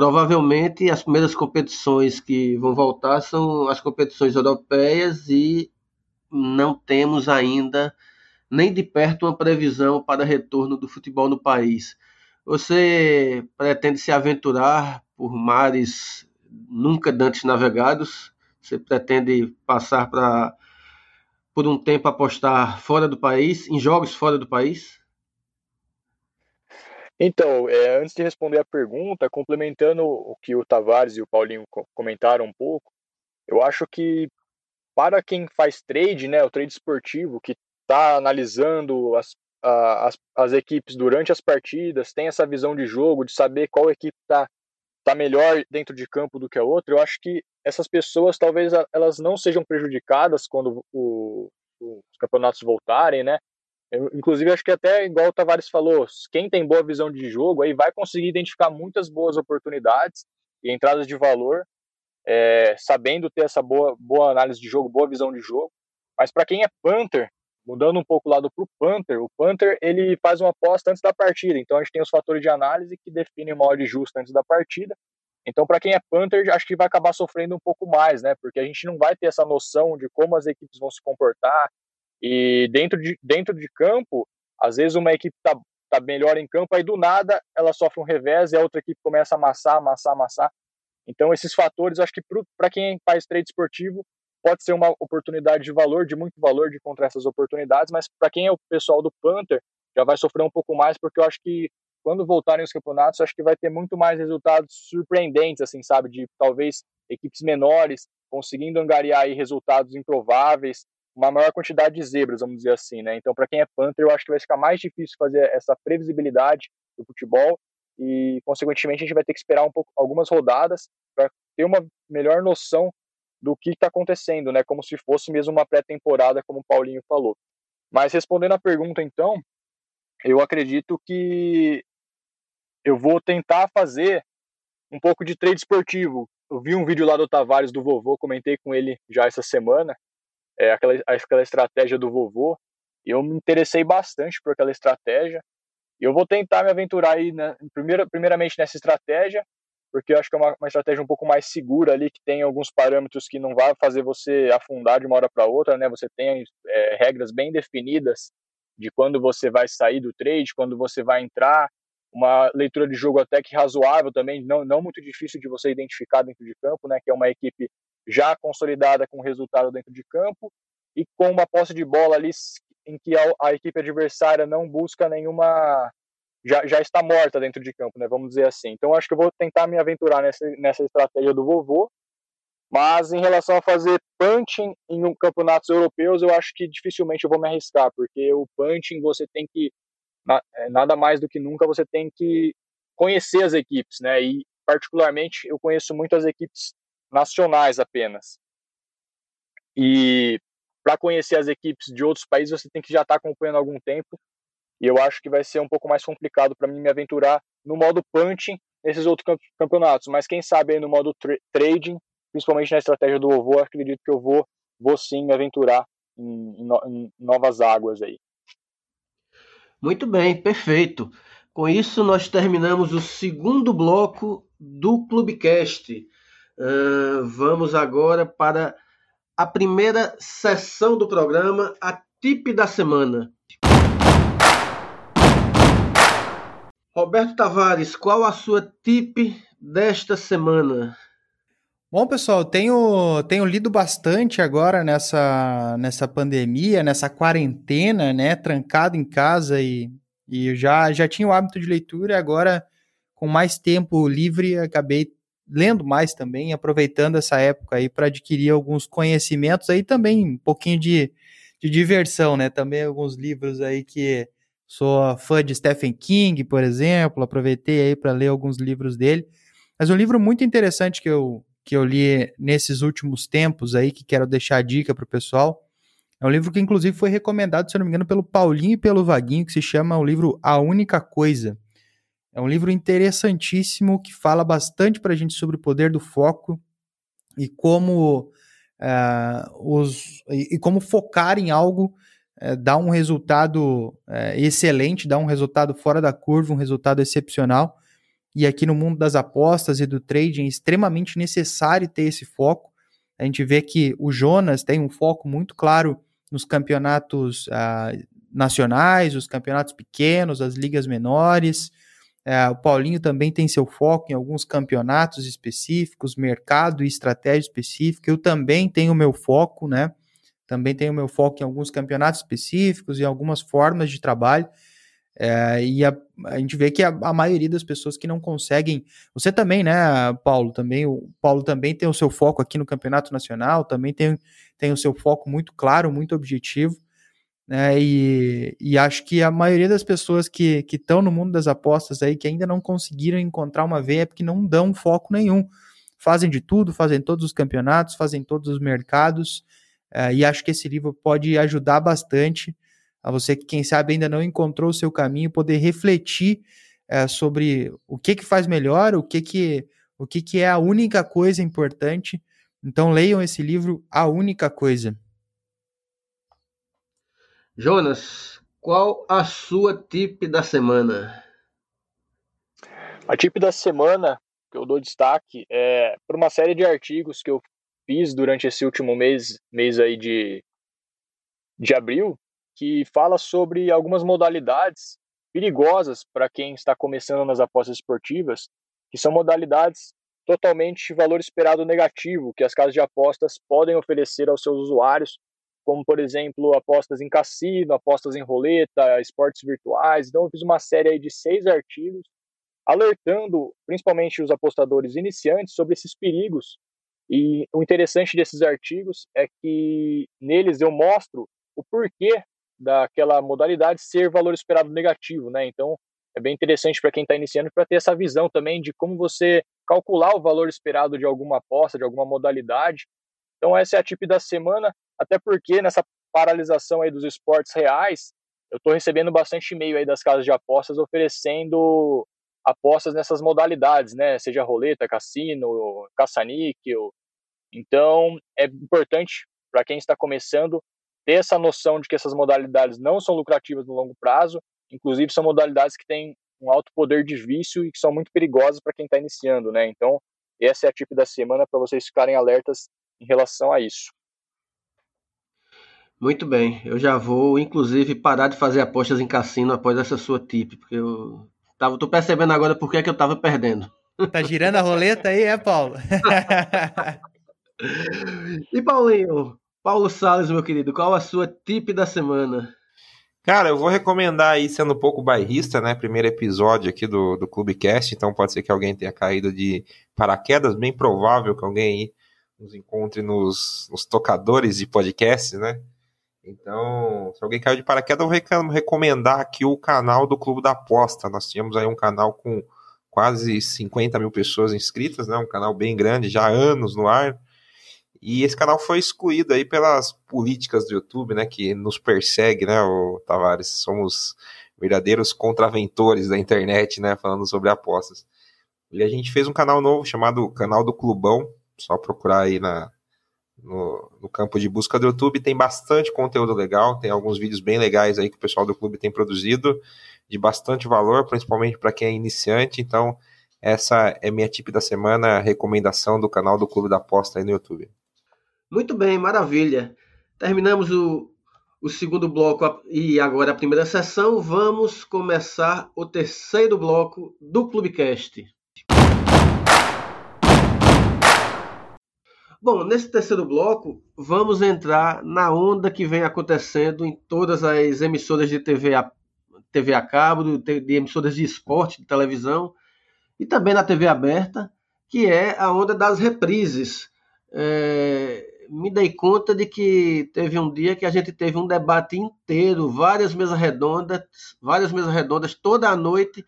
Provavelmente as primeiras competições que vão voltar são as competições europeias e não temos ainda nem de perto uma previsão para retorno do futebol no país. Você pretende se aventurar por mares nunca dantes navegados. Você pretende passar para por um tempo apostar fora do país, em jogos fora do país? Então, é, antes de responder a pergunta, complementando o que o Tavares e o Paulinho comentaram um pouco, eu acho que para quem faz trade, né, o trade esportivo, que está analisando as, as, as equipes durante as partidas, tem essa visão de jogo, de saber qual equipe está tá melhor dentro de campo do que a outra, eu acho que essas pessoas talvez elas não sejam prejudicadas quando o, os campeonatos voltarem, né? Eu, inclusive, acho que até igual o Tavares falou, quem tem boa visão de jogo aí vai conseguir identificar muitas boas oportunidades e entradas de valor, é, sabendo ter essa boa, boa análise de jogo, boa visão de jogo. Mas para quem é Panther, mudando um pouco o lado para o Panther, o Panther ele faz uma aposta antes da partida. Então a gente tem os fatores de análise que definem uma odd justa antes da partida. Então, para quem é Panther, acho que vai acabar sofrendo um pouco mais, né? Porque a gente não vai ter essa noção de como as equipes vão se comportar. E dentro de, dentro de campo, às vezes uma equipe tá, tá melhor em campo, aí do nada ela sofre um revés e a outra equipe começa a amassar, amassar, amassar. Então, esses fatores, acho que para quem faz trade esportivo, pode ser uma oportunidade de valor, de muito valor de encontrar essas oportunidades, mas para quem é o pessoal do Panther, já vai sofrer um pouco mais, porque eu acho que quando voltarem os campeonatos, acho que vai ter muito mais resultados surpreendentes, assim, sabe, de talvez equipes menores conseguindo angariar aí resultados improváveis, uma maior quantidade de zebras, vamos dizer assim, né? Então, para quem é Panther, eu acho que vai ficar mais difícil fazer essa previsibilidade do futebol e, consequentemente, a gente vai ter que esperar um pouco, algumas rodadas para ter uma melhor noção do que está acontecendo, né? Como se fosse mesmo uma pré-temporada, como o Paulinho falou. Mas respondendo a pergunta, então, eu acredito que eu vou tentar fazer um pouco de trade esportivo. Eu vi um vídeo lá do Tavares do vovô, comentei com ele já essa semana, é, aquela, aquela estratégia do vovô, eu me interessei bastante por aquela estratégia. E eu vou tentar me aventurar aí, né, primeiro, primeiramente nessa estratégia, porque eu acho que é uma, uma, estratégia um pouco mais segura ali, que tem alguns parâmetros que não vai fazer você afundar de uma hora para outra, né? Você tem é, regras bem definidas de quando você vai sair do trade, quando você vai entrar, uma leitura de jogo até que razoável também, não, não muito difícil de você identificar dentro de campo, né? Que é uma equipe já consolidada com resultado dentro de campo e com uma posse de bola ali em que a, a equipe adversária não busca nenhuma já, já está morta dentro de campo, né? Vamos dizer assim. Então acho que eu vou tentar me aventurar nessa, nessa estratégia do vovô. Mas em relação a fazer punching em campeonatos europeus, eu acho que dificilmente eu vou me arriscar, porque o punching você tem que é, nada mais do que nunca você tem que conhecer as equipes, né? E particularmente eu conheço muito as equipes nacionais apenas. E para conhecer as equipes de outros países, você tem que já estar tá acompanhando há algum tempo e eu acho que vai ser um pouco mais complicado para mim me aventurar no modo punching nesses outros campeonatos. Mas quem sabe aí no modo tra trading, principalmente na estratégia do ovo, acredito que eu vou, vou sim me aventurar em, no, em novas águas aí. Muito bem, perfeito. Com isso, nós terminamos o segundo bloco do Clubecast. Uh, vamos agora para a primeira sessão do programa, a tip da semana. Roberto Tavares, qual a sua tip desta semana? Bom, pessoal, tenho, tenho lido bastante agora nessa, nessa pandemia, nessa quarentena, né? Trancado em casa e, e já, já tinha o hábito de leitura, agora com mais tempo livre, acabei lendo mais também, aproveitando essa época aí para adquirir alguns conhecimentos aí também, um pouquinho de, de diversão, né? Também alguns livros aí que Sou fã de Stephen King, por exemplo, aproveitei aí para ler alguns livros dele. Mas um livro muito interessante que eu, que eu li nesses últimos tempos aí, que quero deixar a dica para o pessoal, é um livro que inclusive foi recomendado, se eu não me engano, pelo Paulinho e pelo Vaguinho, que se chama o livro A Única Coisa. É um livro interessantíssimo que fala bastante para a gente sobre o poder do foco e como, uh, os, e, e como focar em algo é, dá um resultado é, excelente, dá um resultado fora da curva, um resultado excepcional. E aqui no mundo das apostas e do trading é extremamente necessário ter esse foco. A gente vê que o Jonas tem um foco muito claro nos campeonatos ah, nacionais, os campeonatos pequenos, as ligas menores. É, o Paulinho também tem seu foco em alguns campeonatos específicos, mercado e estratégia específica. Eu também tenho meu foco, né? Também tenho meu foco em alguns campeonatos específicos e algumas formas de trabalho. É, e a, a, gente vê que a, a, maioria das pessoas que não conseguem. Você também, né, Paulo? Também, o Paulo também tem o seu foco aqui no Campeonato Nacional, também tem, tem o seu foco muito claro, muito objetivo. Né, e, e acho que a maioria das pessoas que estão no mundo das apostas aí, que ainda não conseguiram encontrar uma veia, é porque não dão foco nenhum. Fazem de tudo, fazem todos os campeonatos, fazem todos os mercados, Uh, e acho que esse livro pode ajudar bastante a você que, quem sabe, ainda não encontrou o seu caminho, poder refletir uh, sobre o que, que faz melhor, o que, que, o que, que é a única coisa importante. Então, leiam esse livro, A Única Coisa. Jonas, qual a sua tip da semana? A tip da semana que eu dou destaque é por uma série de artigos que eu fiz durante esse último mês, mês aí de, de abril, que fala sobre algumas modalidades perigosas para quem está começando nas apostas esportivas, que são modalidades totalmente valor esperado negativo que as casas de apostas podem oferecer aos seus usuários como por exemplo apostas em cassino, apostas em roleta, esportes virtuais. Então eu fiz uma série de seis artigos alertando principalmente os apostadores iniciantes sobre esses perigos. E o interessante desses artigos é que neles eu mostro o porquê daquela modalidade ser valor esperado negativo, né? Então é bem interessante para quem está iniciando para ter essa visão também de como você calcular o valor esperado de alguma aposta, de alguma modalidade. Então essa é a tip da semana até porque nessa paralisação aí dos esportes reais, eu estou recebendo bastante e-mail aí das casas de apostas oferecendo apostas nessas modalidades, né? Seja roleta, cassino, caça-níquel. Então, é importante para quem está começando ter essa noção de que essas modalidades não são lucrativas no longo prazo, inclusive são modalidades que têm um alto poder de vício e que são muito perigosas para quem está iniciando, né? Então, essa é a tip da semana para vocês ficarem alertas em relação a isso. Muito bem, eu já vou, inclusive, parar de fazer apostas em cassino após essa sua tip, porque eu tava, tô percebendo agora por que, é que eu tava perdendo. Tá girando a roleta aí, é, Paulo? [LAUGHS] e Paulinho, Paulo Salles, meu querido, qual a sua tip da semana? Cara, eu vou recomendar aí, sendo um pouco bairrista, né? Primeiro episódio aqui do, do Clubecast, então pode ser que alguém tenha caído de paraquedas, bem provável que alguém aí nos encontre nos, nos tocadores de podcast, né? Então, se alguém caiu de paraquedas, eu vou recomendar aqui o canal do Clube da Aposta. Nós tínhamos aí um canal com quase 50 mil pessoas inscritas, né? Um canal bem grande, já há anos no ar. E esse canal foi excluído aí pelas políticas do YouTube, né? Que nos persegue, né, o Tavares? Somos verdadeiros contraventores da internet, né? Falando sobre apostas. E a gente fez um canal novo chamado Canal do Clubão. Só procurar aí na, no, no, campo de busca do YouTube. Tem bastante conteúdo legal, tem alguns vídeos bem legais aí que o pessoal do clube tem produzido, de bastante valor, principalmente para quem é iniciante. Então, essa é minha tip da semana, recomendação do canal do Clube da Aposta aí no YouTube. Muito bem, maravilha. Terminamos o, o segundo bloco e agora a primeira sessão. Vamos começar o terceiro bloco do Clubecast. Bom, nesse terceiro bloco, vamos entrar na onda que vem acontecendo em todas as emissoras de TV a, TV a cabo, de, emissoras de esporte, de televisão, e também na TV aberta, que é a onda das reprises. É, me dei conta de que teve um dia que a gente teve um debate inteiro, várias mesas redondas, várias mesas redondas toda a noite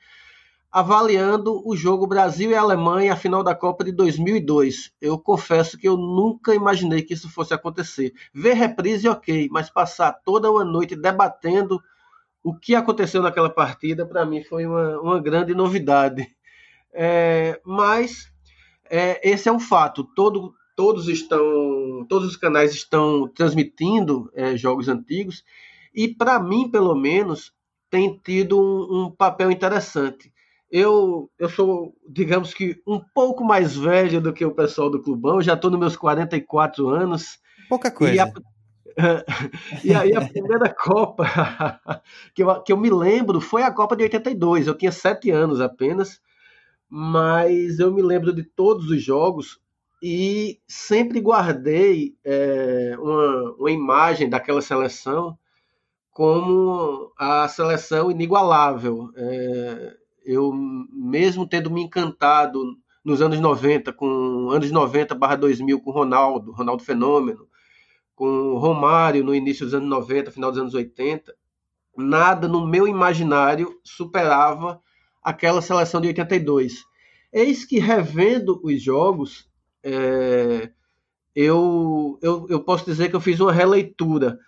avaliando o jogo Brasil e Alemanha, a final da Copa de 2002. Eu confesso que eu nunca imaginei que isso fosse acontecer. Ver reprise, ok, mas passar toda uma noite debatendo o que aconteceu naquela partida, para mim foi uma, uma grande novidade. É, mas é, esse é um fato. Todo, todos estão, todos os canais estão transmitindo é, jogos antigos e para mim, pelo menos, tem tido um, um papel interessante eu, eu sou, digamos que, um pouco mais velho do que o pessoal do Clubão, eu já estou nos meus 44 anos. Pouca coisa. E a, [LAUGHS] e aí a primeira Copa [LAUGHS] que eu, que eu me lembro foi a Copa de 82. Eu tinha sete anos apenas, mas eu me lembro de todos os jogos e sempre guardei é, uma, uma imagem daquela seleção como a seleção inigualável. É, eu mesmo tendo me encantado nos anos 90, com anos 90 barra 2000, com Ronaldo, Ronaldo Fenômeno, com Romário no início dos anos 90, final dos anos 80, nada no meu imaginário superava aquela seleção de 82. Eis que revendo os jogos, é, eu, eu, eu posso dizer que eu fiz uma releitura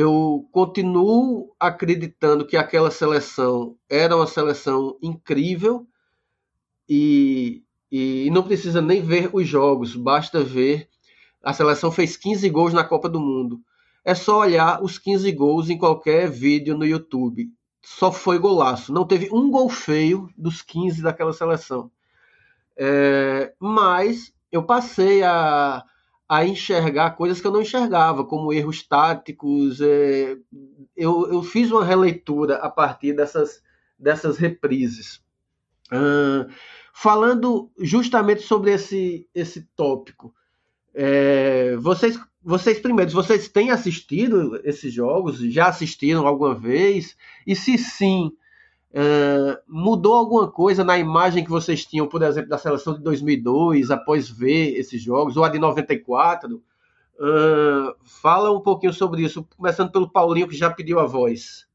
eu continuo acreditando que aquela seleção era uma seleção incrível e, e não precisa nem ver os jogos, basta ver. A seleção fez 15 gols na Copa do Mundo. é só olhar os 15 gols em qualquer vídeo no YouTube. Só foi golaço. Não teve um gol feio dos 15 daquela seleção. É, mas eu passei a, a enxergar coisas que eu não enxergava, como erros táticos. É, eu, eu fiz uma releitura a partir dessas, dessas reprises. Uh, falando justamente sobre esse, esse tópico. É, vocês, vocês primeiros, vocês têm assistido esses jogos? Já assistiram alguma vez? E se sim, é, mudou alguma coisa na imagem que vocês tinham, por exemplo, da seleção de 2002, após ver esses jogos, ou a de 94? Uh, fala um pouquinho sobre isso, começando pelo Paulinho, que já pediu a voz.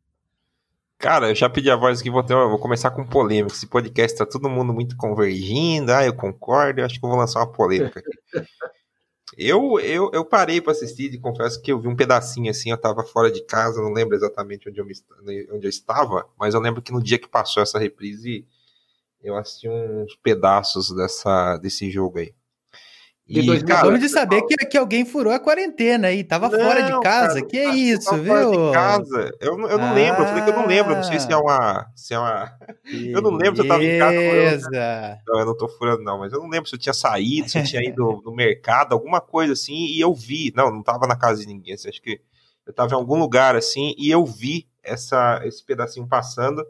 Cara, eu já pedi a voz aqui, vou, ter, vou começar com polêmica. Esse podcast tá todo mundo muito convergindo, ah, eu concordo, eu acho que eu vou lançar uma polêmica aqui. [LAUGHS] eu, eu, eu parei para assistir e confesso que eu vi um pedacinho assim, eu tava fora de casa, não lembro exatamente onde eu, me, onde eu estava, mas eu lembro que no dia que passou essa reprise, eu assisti uns pedaços dessa, desse jogo aí. E, de cara, de saber que, que alguém furou a quarentena aí, tava não, fora de casa. Cara, que é isso, viu? Fora de casa. Eu, eu não ah, lembro, eu falei que eu não lembro. Não sei se é uma. Se é uma... [LAUGHS] Eu não lembro se eu tava em casa. Eu, não, eu não tô furando, não, mas eu não lembro se eu tinha saído, se eu tinha ido no mercado, alguma coisa assim, e eu vi. Não, não tava na casa de ninguém. Assim, acho que eu tava em algum lugar assim, e eu vi essa, esse pedacinho passando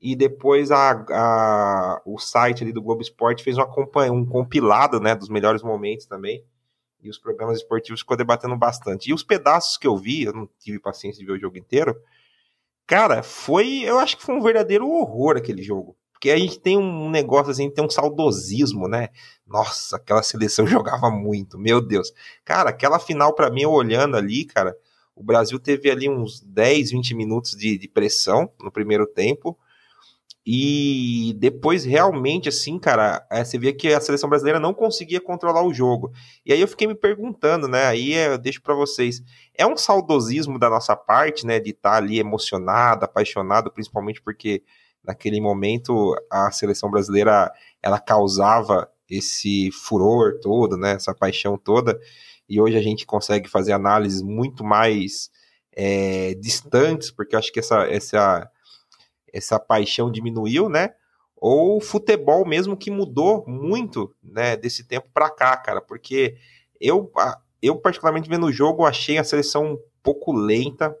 e depois a, a, o site ali do Globo Esporte fez uma, um compilado né, dos melhores momentos também. E os programas esportivos ficou debatendo bastante. E os pedaços que eu vi, eu não tive paciência de ver o jogo inteiro. Cara, foi. Eu acho que foi um verdadeiro horror aquele jogo. Porque a gente tem um negócio assim, tem um saudosismo, né? Nossa, aquela seleção [LAUGHS] jogava muito, meu Deus. Cara, aquela final para mim, olhando ali, cara, o Brasil teve ali uns 10, 20 minutos de, de pressão no primeiro tempo e depois, realmente, assim, cara, é, você via que a seleção brasileira não conseguia controlar o jogo. E aí eu fiquei me perguntando, né? Aí eu deixo para vocês. É um saudosismo da nossa parte, né? De estar tá ali emocionado, apaixonado, principalmente porque naquele momento a seleção brasileira ela causava esse furor todo, né? Essa paixão toda. E hoje a gente consegue fazer análises muito mais é, distantes, porque eu acho que essa, essa essa paixão diminuiu, né? Ou o futebol mesmo que mudou muito, né, desse tempo para cá, cara, porque eu, eu particularmente vendo o jogo, achei a seleção um pouco lenta.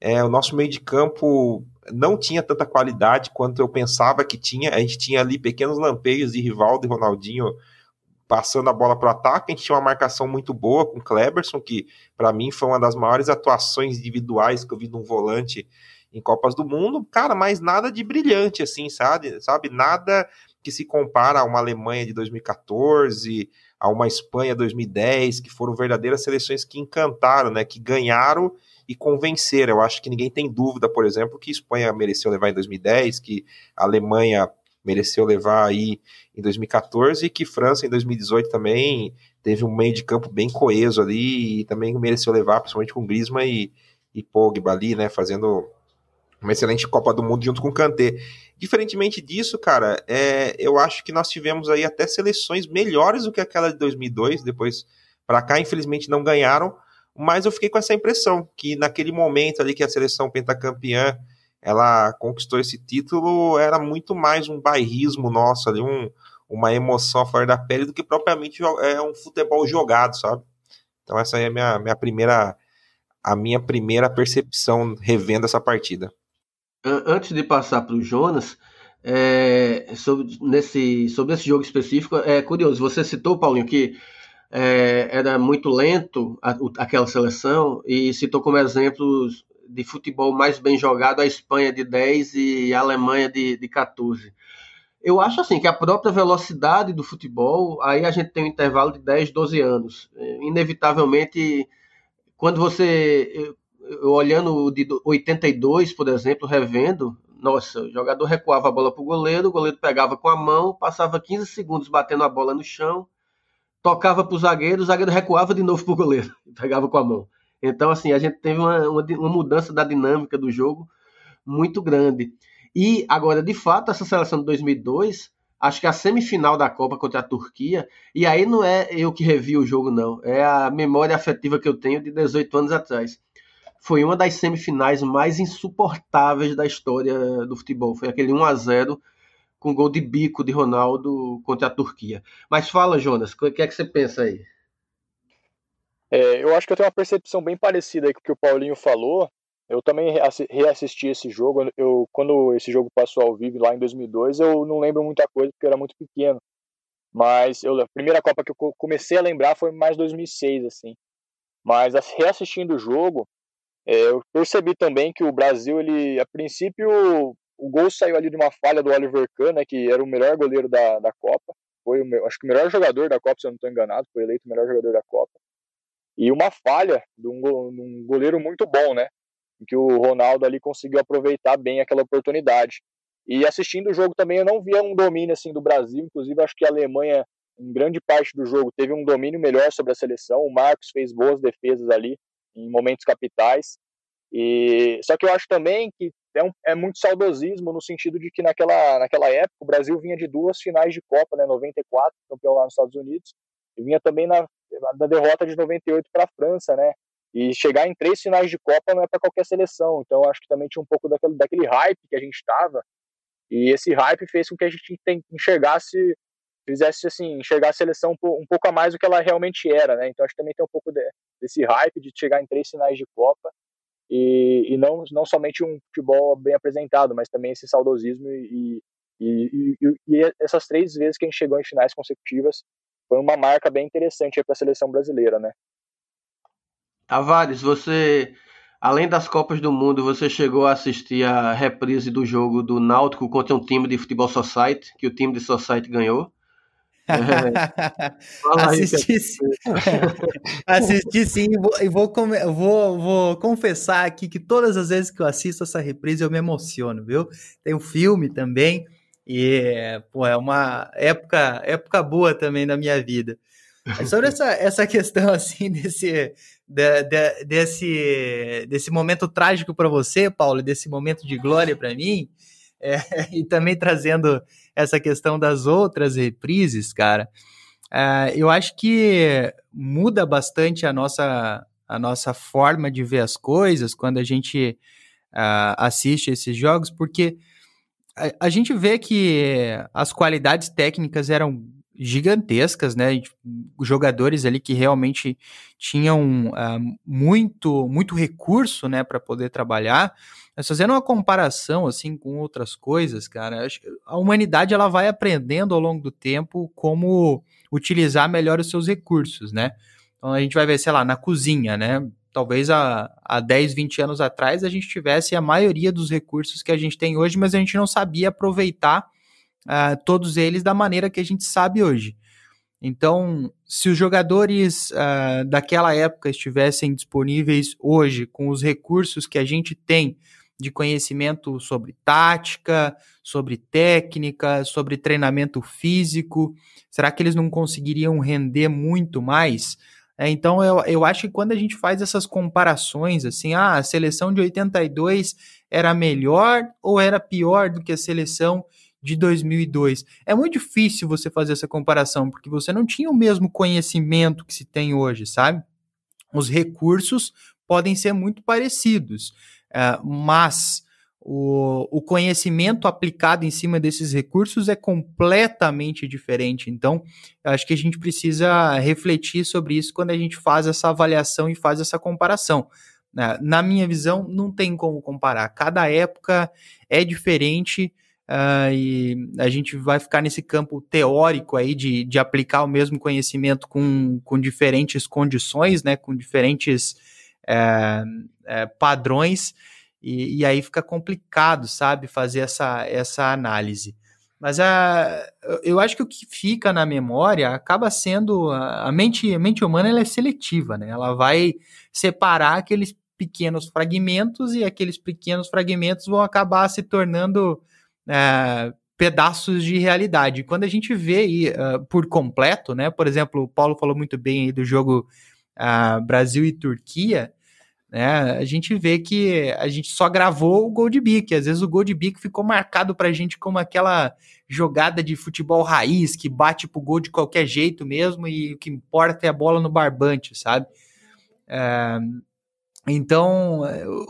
É, o nosso meio de campo não tinha tanta qualidade quanto eu pensava que tinha. A gente tinha ali pequenos lampejos de Rivaldo e Ronaldinho passando a bola para o ataque. A gente tinha uma marcação muito boa com o Kleberson, que para mim foi uma das maiores atuações individuais que eu vi num volante em Copas do Mundo, cara, mas nada de brilhante, assim, sabe? Sabe? Nada que se compara a uma Alemanha de 2014, a uma Espanha 2010, que foram verdadeiras seleções que encantaram, né? Que ganharam e convenceram. Eu acho que ninguém tem dúvida, por exemplo, que Espanha mereceu levar em 2010, que a Alemanha mereceu levar aí em 2014 e que França em 2018 também teve um meio de campo bem coeso ali e também mereceu levar, principalmente com Griezmann e, e Pogba ali, né, fazendo uma excelente Copa do Mundo junto com o Kanté. Diferentemente disso, cara, é, eu acho que nós tivemos aí até seleções melhores do que aquela de 2002, depois para cá, infelizmente não ganharam, mas eu fiquei com essa impressão que naquele momento ali que a seleção pentacampeã ela conquistou esse título, era muito mais um bairrismo nosso ali, um, uma emoção fora da pele do que propriamente é um futebol jogado, sabe? Então essa é a minha, minha primeira a minha primeira percepção revendo essa partida antes de passar para o Jonas, é, sobre, nesse, sobre esse jogo específico, é curioso, você citou, Paulinho, que é, era muito lento a, aquela seleção e citou como exemplos de futebol mais bem jogado a Espanha de 10 e a Alemanha de, de 14. Eu acho assim que a própria velocidade do futebol, aí a gente tem um intervalo de 10, 12 anos. Inevitavelmente, quando você olhando o de 82, por exemplo, revendo, nossa, o jogador recuava a bola para o goleiro, o goleiro pegava com a mão, passava 15 segundos batendo a bola no chão, tocava para o zagueiro, o zagueiro recuava de novo para o goleiro, [LAUGHS] pegava com a mão. Então, assim, a gente teve uma, uma, uma, mudança da dinâmica do jogo muito grande. E agora, de fato, essa seleção de 2002, acho que a semifinal da Copa contra a Turquia, e aí não é eu que revi o jogo, não, é a memória afetiva que eu tenho de 18 anos atrás foi uma das semifinais mais insuportáveis da história do futebol. Foi aquele 1 a 0 com gol de bico de Ronaldo contra a Turquia. Mas fala, Jonas, o que é que você pensa aí? É, eu acho que eu tenho uma percepção bem parecida com o que o Paulinho falou. Eu também reassisti esse jogo. Eu, quando esse jogo passou ao vivo lá em 2002, eu não lembro muita coisa porque eu era muito pequeno. Mas eu, a primeira Copa que eu comecei a lembrar foi mais 2006, assim. Mas reassistindo o jogo, é, eu percebi também que o Brasil, ele, a princípio, o gol saiu ali de uma falha do Oliver Kahn, né, que era o melhor goleiro da, da Copa. Foi o, acho que o melhor jogador da Copa, se eu não estou enganado, foi eleito o melhor jogador da Copa. E uma falha de um, de um goleiro muito bom, né? Em que o Ronaldo ali conseguiu aproveitar bem aquela oportunidade. E assistindo o jogo também eu não via um domínio assim do Brasil, inclusive acho que a Alemanha em grande parte do jogo teve um domínio melhor sobre a seleção. O Marcos fez boas defesas ali em momentos capitais. E só que eu acho também que é, um, é muito saudosismo no sentido de que naquela, naquela época o Brasil vinha de duas finais de Copa, né, 94, campeão lá nos Estados Unidos, e vinha também na, na derrota de 98 para a França, né? E chegar em três finais de Copa não é para qualquer seleção. Então acho que também tinha um pouco daquele, daquele hype que a gente estava. E esse hype fez com que a gente enxergasse, fizesse assim, enxergar a seleção um pouco a mais do que ela realmente era, né? Então acho que também tem um pouco de, desse hype de chegar em três finais de Copa e, e não, não somente um futebol bem apresentado, mas também esse saudosismo e, e, e, essas três vezes que a gente chegou em finais consecutivas foi uma marca bem interessante para a seleção brasileira, né? Tavares, você, além das Copas do Mundo, você chegou a assistir a reprise do jogo do Náutico contra um time de futebol society, que o time de society ganhou. [LAUGHS] É. assisti, sim. [LAUGHS] assisti sim e vou, vou, vou, confessar aqui que todas as vezes que eu assisto essa reprise eu me emociono, viu? Tem um filme também e pô, é uma época, época boa também na minha vida. sobre [LAUGHS] essa, essa questão assim desse, de, de, desse, desse momento trágico para você, Paulo, desse momento de glória para mim, é, e também trazendo essa questão das outras reprises, cara, é, eu acho que muda bastante a nossa, a nossa forma de ver as coisas quando a gente uh, assiste esses jogos, porque a, a, gente vê que as qualidades técnicas eram gigantescas, né? Jogadores ali que realmente tinham uh, muito, muito recurso, né, para poder trabalhar. Mas fazendo uma comparação assim com outras coisas, cara, a humanidade ela vai aprendendo ao longo do tempo como utilizar melhor os seus recursos, né? Então a gente vai ver, sei lá, na cozinha, né? Talvez há, há 10, 20 anos atrás a gente tivesse a maioria dos recursos que a gente tem hoje, mas a gente não sabia aproveitar uh, todos eles da maneira que a gente sabe hoje. Então, se os jogadores uh, daquela época estivessem disponíveis hoje com os recursos que a gente tem de conhecimento sobre tática, sobre técnica, sobre treinamento físico? Será que eles não conseguiriam render muito mais? É, então eu, eu acho que quando a gente faz essas comparações, assim, ah, a seleção de 82 era melhor ou era pior do que a seleção de 2002? É muito difícil você fazer essa comparação, porque você não tinha o mesmo conhecimento que se tem hoje, sabe? Os recursos podem ser muito parecidos. É, mas o, o, conhecimento aplicado em cima desses recursos é completamente diferente. Então, acho que a gente precisa refletir sobre isso quando a gente faz essa avaliação e faz essa comparação. Né? Na minha visão, não tem como comparar. Cada época é diferente. Uh, e a gente vai ficar nesse campo teórico aí de, de aplicar o mesmo conhecimento com, com diferentes condições, né, com diferentes é, é, padrões, e, e, aí fica complicado, sabe, fazer essa, essa análise. Mas a, eu acho que o que fica na memória acaba sendo. A mente, a mente humana ela é seletiva, né? Ela vai separar aqueles pequenos fragmentos e aqueles pequenos fragmentos vão acabar se tornando é, pedaços de realidade. Quando a gente vê aí, uh, por completo, né? Por exemplo, o Paulo falou muito bem aí do jogo uh, Brasil e Turquia, né? A gente vê que a gente só gravou o gol de bique. Às vezes o gol de bique ficou marcado pra gente como aquela jogada de futebol raiz que bate pro gol de qualquer jeito mesmo e o que importa é a bola no barbante, sabe? É... Então,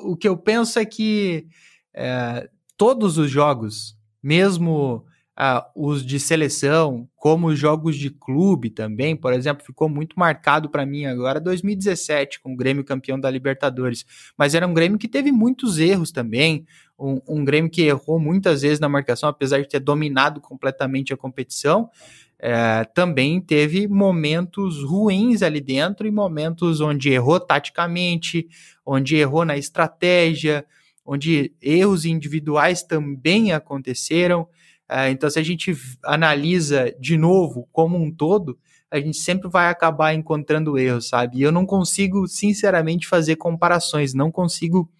o que eu penso é que é, todos os jogos, mesmo ah, os de seleção, como os jogos de clube também, por exemplo, ficou muito marcado para mim agora 2017, com o Grêmio campeão da Libertadores. Mas era um Grêmio que teve muitos erros também, um, um Grêmio que errou muitas vezes na marcação, apesar de ter dominado completamente a competição. É, também teve momentos ruins ali dentro e momentos onde errou taticamente, onde errou na estratégia, onde erros individuais também aconteceram. É, então, se a gente analisa de novo como um todo, a gente sempre vai acabar encontrando erros, sabe? E eu não consigo, sinceramente, fazer comparações, não consigo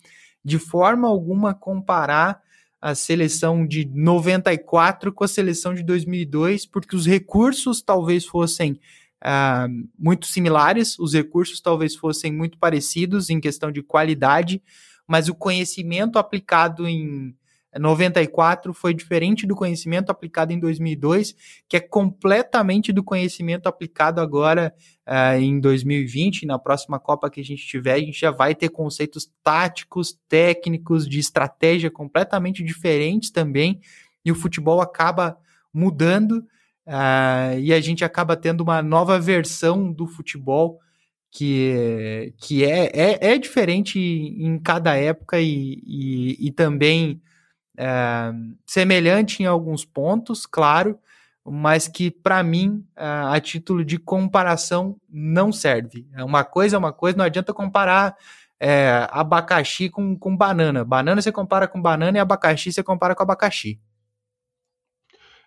de forma alguma comparar a seleção de 94 com a seleção de 2002, porque os recursos talvez fossem uh, muito similares, os recursos talvez fossem muito parecidos em questão de qualidade, mas o conhecimento aplicado em 94 foi diferente do conhecimento aplicado em 2002, que é completamente do conhecimento aplicado agora uh, em 2020. Na próxima Copa que a gente tiver, a gente já vai ter conceitos táticos, técnicos, de estratégia completamente diferentes também, e o futebol acaba mudando. Uh, e a gente acaba tendo uma nova versão do futebol que, que é, é, é diferente em cada época e, e, e também é, semelhante em alguns pontos, claro, mas que para mim, é, a título de comparação, não serve. É uma coisa é uma coisa, não adianta comparar é, abacaxi com, com banana. Banana você compara com banana e abacaxi você compara com abacaxi.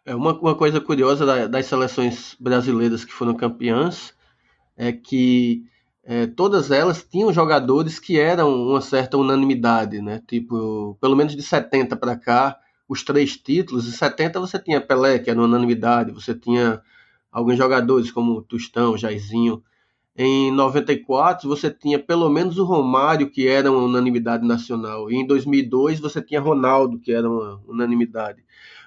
É uma, uma coisa curiosa da, das seleções brasileiras que foram campeãs é que é, todas elas tinham jogadores que eram uma certa unanimidade, né? Tipo, pelo menos de 70 para cá, os três títulos, em 70 você tinha Pelé, que era unanimidade, você tinha alguns jogadores como Tostão, Jairzinho. Em 94 você tinha pelo menos o Romário, que era uma unanimidade nacional. E em 2002 você tinha Ronaldo, que era uma unanimidade.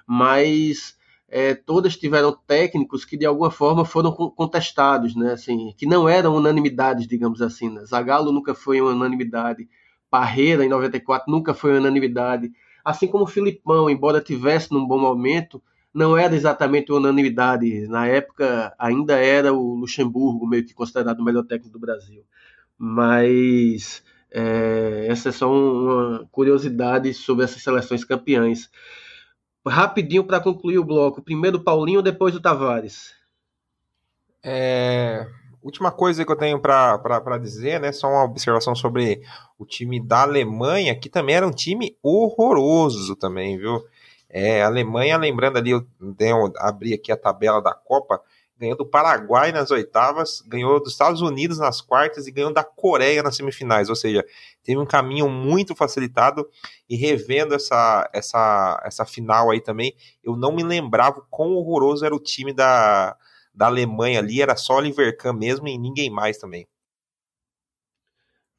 Mas é, todas tiveram técnicos que de alguma forma foram contestados, né? Assim, que não eram unanimidades, digamos assim. Né? Zagallo nunca foi uma unanimidade, Parreira em 94 nunca foi uma unanimidade, assim como Filipão, embora tivesse num bom momento, não era exatamente uma unanimidade. Na época ainda era o Luxemburgo meio que considerado o melhor técnico do Brasil. Mas é, essa é só uma curiosidade sobre essas seleções campeãs rapidinho para concluir o bloco. Primeiro Paulinho, depois o Tavares. É, última coisa que eu tenho para dizer, né? Só uma observação sobre o time da Alemanha, que também era um time horroroso também, viu? É, a Alemanha, lembrando ali, eu, eu abri aqui a tabela da Copa, ganhou do Paraguai nas oitavas, ganhou dos Estados Unidos nas quartas e ganhou da Coreia nas semifinais. Ou seja, teve um caminho muito facilitado. E revendo essa, essa, essa final aí também, eu não me lembrava quão horroroso era o time da, da Alemanha ali. Era só Oliver Kahn mesmo e ninguém mais também.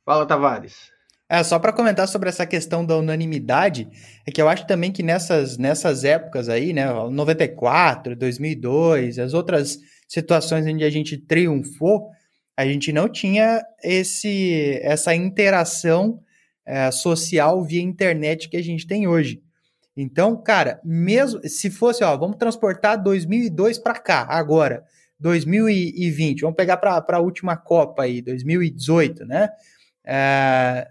Fala, Tavares. É, só para comentar sobre essa questão da unanimidade, é que eu acho também que nessas, nessas épocas aí, né, 94, 2002, as outras situações onde a gente triunfou, a gente não tinha esse essa interação é, social via internet que a gente tem hoje. Então, cara, mesmo se fosse, ó, vamos transportar 2002 para cá, agora, 2020, vamos pegar para a última Copa aí, 2018, né? É,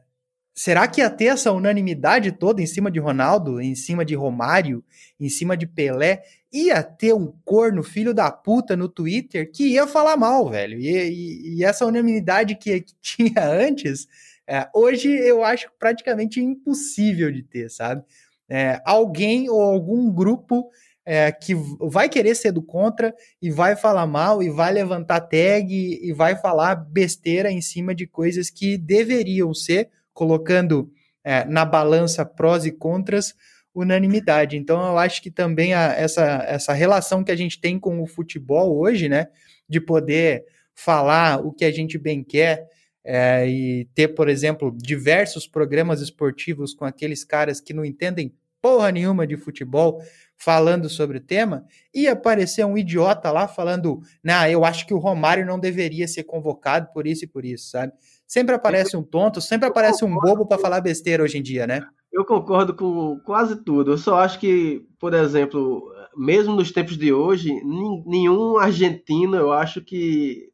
Será que ia ter essa unanimidade toda em cima de Ronaldo, em cima de Romário, em cima de Pelé? Ia ter um corno filho da puta no Twitter que ia falar mal, velho. E, e, e essa unanimidade que, que [LAUGHS] tinha antes, é, hoje eu acho praticamente impossível de ter, sabe? É, alguém ou algum grupo é, que vai querer ser do contra e vai falar mal e vai levantar tag e, e vai falar besteira em cima de coisas que deveriam ser colocando é, na balança prós e contras, unanimidade. Então, eu acho que também a, essa, essa relação que a gente tem com o futebol hoje, né, de poder falar o que a gente bem quer é, e ter, por exemplo, diversos programas esportivos com aqueles caras que não entendem porra nenhuma de futebol falando sobre o tema, ia aparecer um idiota lá falando, não, eu acho que o Romário não deveria ser convocado por isso e por isso, sabe? Sempre aparece um tonto, sempre aparece um bobo para falar besteira hoje em dia, né? Eu concordo com quase tudo. Eu só acho que, por exemplo, mesmo nos tempos de hoje, nenhum argentino, eu acho que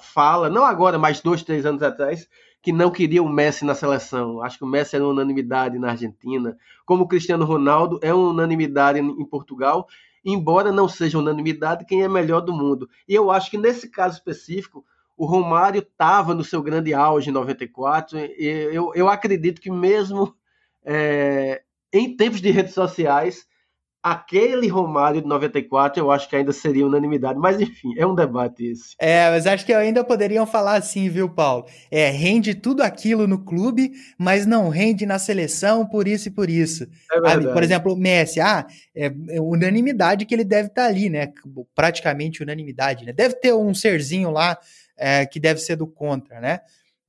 fala, não agora, mas dois, três anos atrás, que não queria o Messi na seleção. Acho que o Messi era unanimidade na Argentina, como o Cristiano Ronaldo é uma unanimidade em Portugal, embora não seja unanimidade quem é melhor do mundo. E eu acho que nesse caso específico, o Romário estava no seu grande auge em 94, e eu, eu acredito que mesmo é, em tempos de redes sociais, aquele Romário de 94 eu acho que ainda seria unanimidade, mas enfim, é um debate esse. É, mas acho que ainda poderiam falar assim, viu, Paulo? É, rende tudo aquilo no clube, mas não rende na seleção por isso e por isso. É por exemplo, o Messi, ah, é, é unanimidade que ele deve estar tá ali, né? Praticamente unanimidade, né? Deve ter um serzinho lá é, que deve ser do contra, né?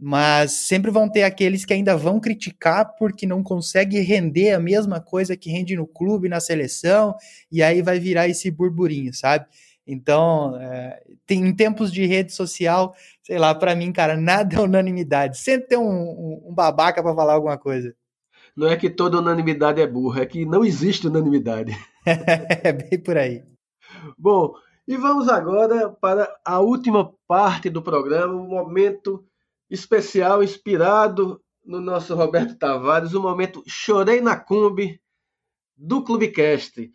mas sempre vão ter aqueles que ainda vão criticar porque não consegue render a mesma coisa que rende no clube, na seleção, e aí vai virar esse burburinho, sabe? Então, é, tem, em tempos de rede social, sei lá, para mim, cara, nada é unanimidade. Sempre tem um, um, um babaca para falar alguma coisa. Não é que toda unanimidade é burra, é que não existe unanimidade. [LAUGHS] é bem por aí. Bom, e vamos agora para a última parte do programa, o momento especial inspirado no nosso Roberto Tavares, o momento Chorei na Kombi do Clubecast.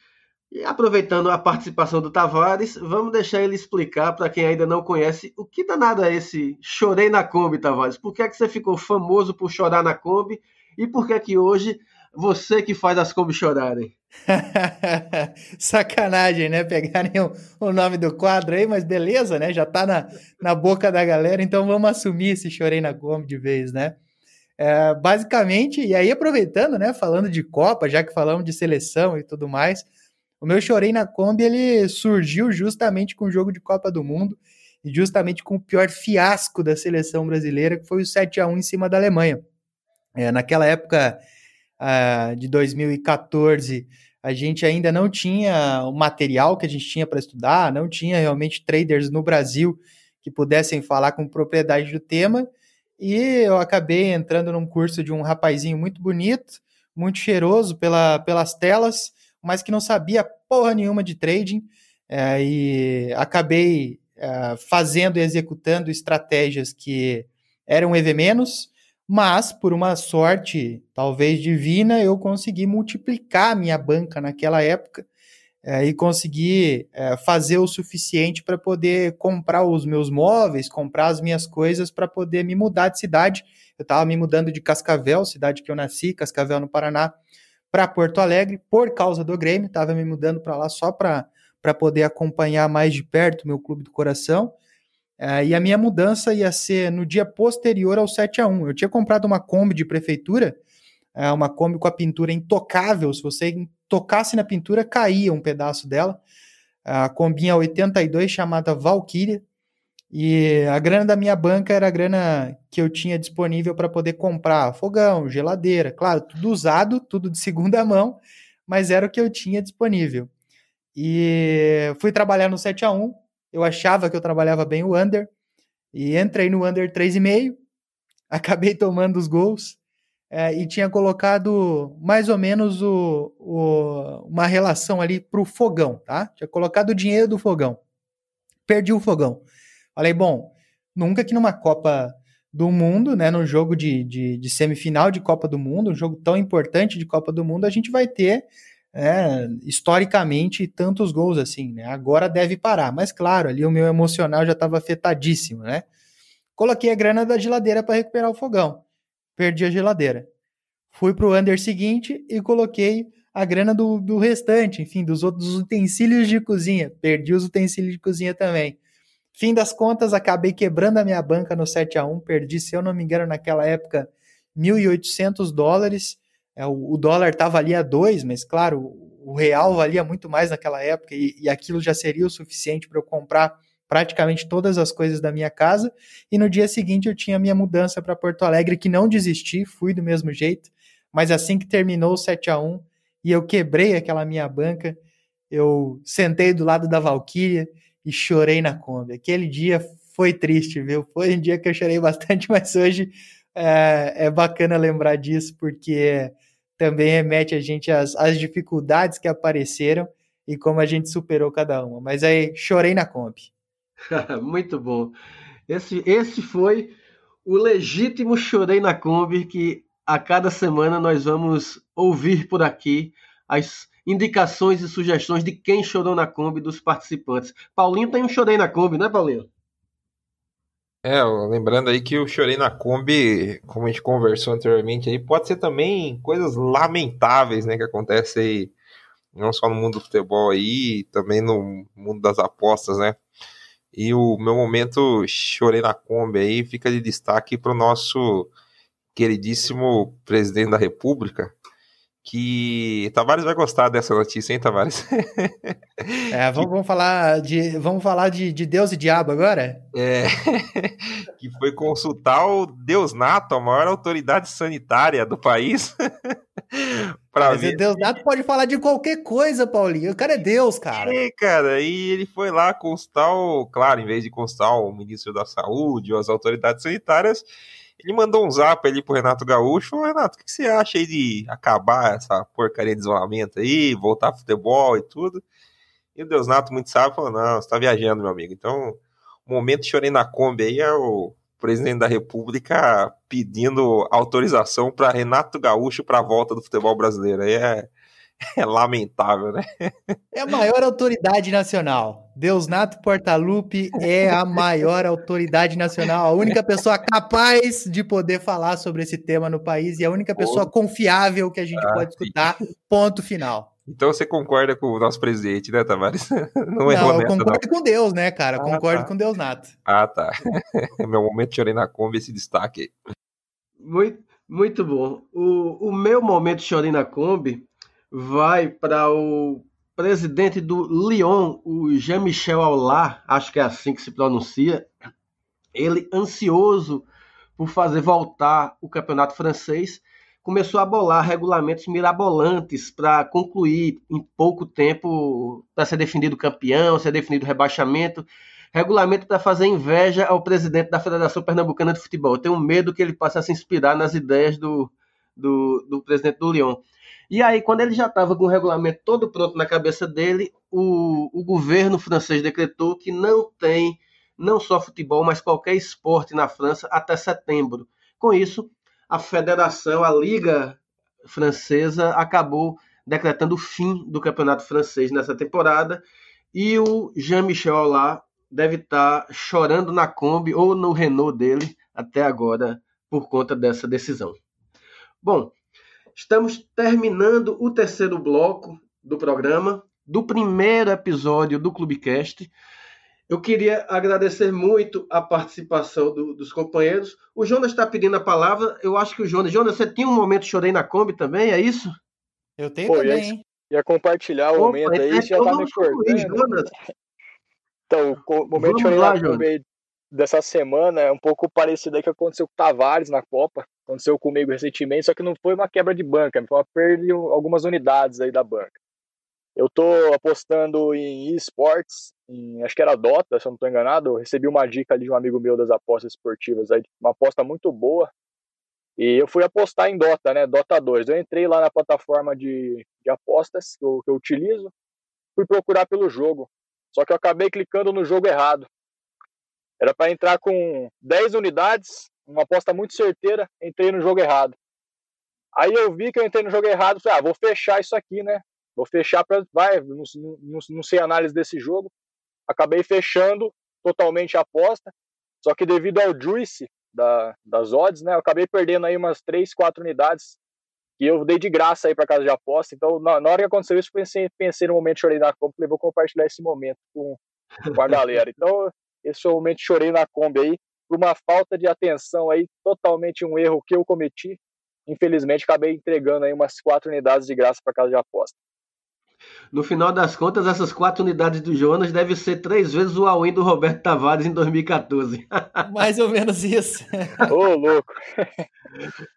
E aproveitando a participação do Tavares, vamos deixar ele explicar para quem ainda não conhece o que danado é esse Chorei na Kombi, Tavares. Por que é que você ficou famoso por chorar na Kombi e por que é que hoje você que faz as Kombi chorarem? [LAUGHS] Sacanagem, né? Pegarem o, o, nome do quadro aí, mas beleza, né? Já tá na, na boca da galera, então vamos assumir esse chorei na Kombi de vez, né? É, basicamente, e aí aproveitando, né? Falando de Copa, já que falamos de seleção e tudo mais, o meu chorei na Kombi ele surgiu justamente com o jogo de Copa do Mundo e justamente com o pior fiasco da seleção brasileira, que foi o 7 a 1 em cima da Alemanha. É, naquela época uh, de 2014, a gente ainda não tinha o material que a gente tinha para estudar, não tinha realmente traders no Brasil que pudessem falar com propriedade do tema, e eu acabei entrando num curso de um rapazinho muito bonito, muito cheiroso pela, pelas telas, mas que não sabia porra nenhuma de trading, é, e acabei é, fazendo e executando estratégias que eram EV-, mas por uma sorte, talvez divina, eu consegui multiplicar a minha banca naquela época é, e consegui é, fazer o suficiente para poder comprar os meus móveis, comprar as minhas coisas para poder me mudar de cidade. Eu estava me mudando de Cascavel, cidade que eu nasci, Cascavel no Paraná, para Porto Alegre por causa do Grêmio. Estava me mudando para lá só para poder acompanhar mais de perto meu clube do coração. É, e a minha mudança ia ser no dia posterior ao 7 a 1 Eu tinha comprado uma Kombi de prefeitura, é, uma Kombi com a pintura intocável. Se você tocasse na pintura, caía um pedaço dela. A Kombinha 82, chamada Valkyria. E a grana da minha banca era a grana que eu tinha disponível para poder comprar fogão, geladeira, claro, tudo usado, tudo de segunda mão, mas era o que eu tinha disponível. E fui trabalhar no 7 a 1 eu achava que eu trabalhava bem o under e entrei no under 3,5, [LAUGHS] acabei tomando os gols é, e tinha colocado mais ou menos o, o, uma relação ali para o fogão, tá? Tinha colocado o dinheiro do fogão. Perdi o fogão. Falei, bom, nunca que numa Copa do Mundo, né, num jogo de, de, de semifinal de Copa do Mundo, um jogo tão importante de Copa do Mundo, a gente vai ter é, historicamente tantos gols assim, né? Agora deve parar, mas claro, ali o meu emocional já estava afetadíssimo, né? Coloquei a grana da geladeira para recuperar o fogão, perdi a geladeira. Fui para o under seguinte e coloquei a grana do, do restante, enfim, dos outros utensílios de cozinha, perdi os utensílios de cozinha também. Fim das contas, acabei quebrando a minha banca no 7 a 1 perdi, se eu não me engano, naquela época, 1.800 dólares é, o, o, dólar estava ali a dois, mas claro, o, real valia muito mais naquela época e, e aquilo já seria o suficiente para eu comprar praticamente todas as coisas da minha casa. E no dia seguinte eu tinha minha mudança para Porto Alegre, que não desisti, fui do mesmo jeito. Mas assim que terminou o 7 a 1 e eu quebrei aquela minha banca. Eu sentei do lado da Valkyria e chorei na Kombi. Aquele dia foi triste, viu? Foi um dia que eu chorei bastante, [LAUGHS] mas hoje é, é bacana lembrar disso, porque também remete a gente às, às dificuldades que apareceram e como a gente superou cada uma. Mas aí, chorei na Kombi. [LAUGHS] Muito bom. Esse, esse foi o legítimo Chorei na Kombi que a cada semana nós vamos ouvir por aqui as indicações e sugestões de quem chorou na Kombi dos participantes. Paulinho tem um Chorei na Kombi, né, Paulinho? É, lembrando aí que eu chorei na Kombi, como a gente conversou anteriormente aí, pode ser também coisas lamentáveis, né, que acontecem aí, não só no mundo do futebol aí, também no mundo das apostas, né? E o meu momento chorei na Kombi aí fica de destaque para o nosso queridíssimo presidente da República, que Tavares vai gostar dessa notícia, hein, Tavares? É, [LAUGHS] vamos, vamos falar, de, vamos falar de, de Deus e diabo agora? É, [LAUGHS] que foi consultar o Deus Nato, a maior autoridade sanitária do país. [LAUGHS] pra Mas ver Deus Nato pode falar de qualquer coisa, Paulinho. O cara é Deus, cara. É, cara, e ele foi lá consultar o. Claro, em vez de consultar o ministro da Saúde ou as autoridades sanitárias, ele mandou um zap ali pro Renato Gaúcho. Renato, o que você acha aí de acabar essa porcaria de isolamento aí, voltar pro futebol e tudo? E o Deus Nato, muito sábio, falou: não, você tá viajando, meu amigo. Então, o momento chorei na Kombi aí é o presidente da República pedindo autorização para Renato Gaúcho para a volta do futebol brasileiro. Aí é, [LAUGHS] é lamentável, né? É a maior autoridade nacional. Deus Nato Portalupe é a maior autoridade nacional, a única pessoa capaz de poder falar sobre esse tema no país e a única pessoa confiável que a gente ah, pode escutar. Ponto final. Então você concorda com o nosso presidente, né, Tavares? [LAUGHS] Não, não eu concordo não. com Deus, né, cara? Ah, concordo tá. com Deus Nato. Ah, tá. [LAUGHS] meu momento chorei na Kombi esse destaque. Muito, muito bom. O, o meu momento chorei na Kombi vai para o presidente do Lyon, o Jean-Michel Aulard, acho que é assim que se pronuncia. Ele ansioso por fazer voltar o campeonato francês, começou a bolar regulamentos mirabolantes para concluir em pouco tempo, para ser definido campeão, ser definido rebaixamento. Regulamento para fazer inveja ao presidente da Federação Pernambucana de Futebol. Eu tenho medo que ele passe a se inspirar nas ideias do, do, do presidente do Lyon. E aí, quando ele já estava com o regulamento todo pronto na cabeça dele, o, o governo francês decretou que não tem não só futebol, mas qualquer esporte na França até setembro. Com isso, a federação, a Liga Francesa, acabou decretando o fim do campeonato francês nessa temporada e o Jean-Michel Aulard deve estar chorando na Kombi ou no Renault dele até agora por conta dessa decisão. Bom, estamos terminando o terceiro bloco do programa, do primeiro episódio do Clubecast. Eu queria agradecer muito a participação do, dos companheiros. O Jonas está pedindo a palavra. Eu acho que o Jonas. Jonas, você tinha um momento chorei na Kombi também, é isso? Eu tenho Pô, também, ia, ia compartilhar o Opa, momento aí, é, já tá me cortando. Jonas. Então, o momento chorei lá, na Kombi dessa semana é um pouco parecido aí que aconteceu com o Tavares na Copa. Aconteceu comigo recentemente, só que não foi uma quebra de banca, foi uma perda de algumas unidades aí da banca. Eu tô apostando em esportes, em, acho que era Dota, se eu não estou enganado. Eu recebi uma dica ali de um amigo meu das apostas esportivas, aí, uma aposta muito boa. E eu fui apostar em Dota, né? Dota 2. Eu entrei lá na plataforma de, de apostas que eu, que eu utilizo, fui procurar pelo jogo. Só que eu acabei clicando no jogo errado. Era para entrar com 10 unidades, uma aposta muito certeira, entrei no jogo errado. Aí eu vi que eu entrei no jogo errado, falei, ah, vou fechar isso aqui, né? Vou fechar para. Vai, não, não, não sei análise desse jogo. Acabei fechando totalmente a aposta. Só que devido ao juice da, das odds, né? Eu acabei perdendo aí umas 3, 4 unidades que eu dei de graça aí para casa de aposta. Então, na, na, hora que aconteceu isso, pensei, pensei no momento, chorei na Kombi, falei, vou compartilhar esse momento com, com a galera. Então, esse foi o momento chorei na Kombi aí, por uma falta de atenção aí, totalmente um erro que eu cometi. Infelizmente, acabei entregando aí umas quatro unidades de graça para casa de aposta. No final das contas, essas quatro unidades do Jonas devem ser três vezes o all do Roberto Tavares em 2014. [LAUGHS] Mais ou menos isso. Ô, louco.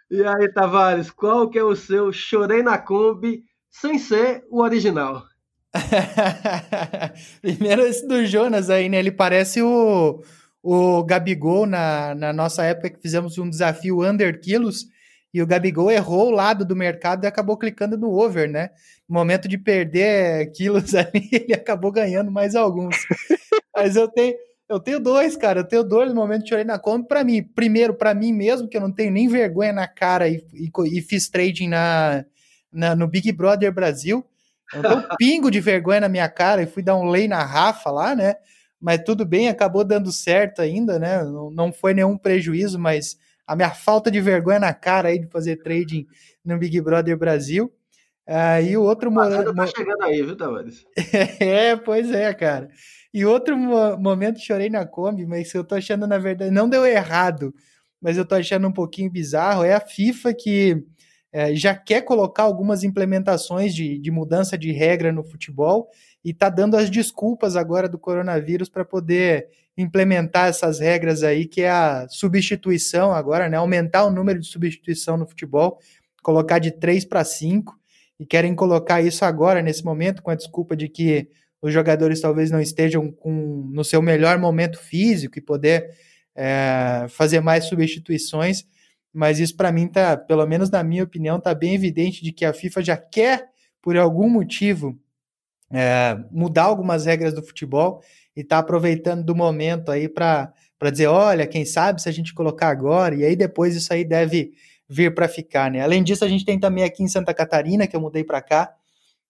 E aí, Tavares, qual que é o seu Chorei na Kombi sem ser o original. [LAUGHS] Primeiro esse do Jonas aí, né? Ele parece o, o Gabigol na, na nossa época que fizemos um desafio Under Quilos e o Gabigol errou o lado do mercado e acabou clicando no over, né? No momento de perder quilos [LAUGHS] ali, ele acabou ganhando mais alguns. [LAUGHS] Mas eu tenho, eu tenho dois, cara. Eu tenho dois momentos de chorei na conta para mim. Primeiro, para mim mesmo, que eu não tenho nem vergonha na cara e, e, e fiz trading na, na, no Big Brother Brasil. Eu tenho um pingo de vergonha na minha cara e fui dar um lay na Rafa lá, né? Mas tudo bem, acabou dando certo ainda, né? Não, não foi nenhum prejuízo, mas a minha falta de vergonha na cara aí de fazer trading no Big Brother Brasil. Uh, e o outro momento. Tá chegando aí, viu, Tavares? [LAUGHS] é, pois é, cara. E outro mo momento chorei na Kombi, mas eu tô achando, na verdade, não deu errado, mas eu tô achando um pouquinho bizarro. É a FIFA que é, já quer colocar algumas implementações de, de mudança de regra no futebol e está dando as desculpas agora do coronavírus para poder implementar essas regras aí, que é a substituição agora, né? Aumentar o número de substituição no futebol, colocar de 3 para 5, e querem colocar isso agora, nesse momento, com a desculpa de que os jogadores talvez não estejam com, no seu melhor momento físico e poder é, fazer mais substituições mas isso para mim tá, pelo menos na minha opinião, tá bem evidente de que a FIFA já quer, por algum motivo, é, mudar algumas regras do futebol e tá aproveitando do momento aí para dizer, olha, quem sabe se a gente colocar agora, e aí depois isso aí deve vir para ficar, né? Além disso, a gente tem também aqui em Santa Catarina, que eu mudei para cá,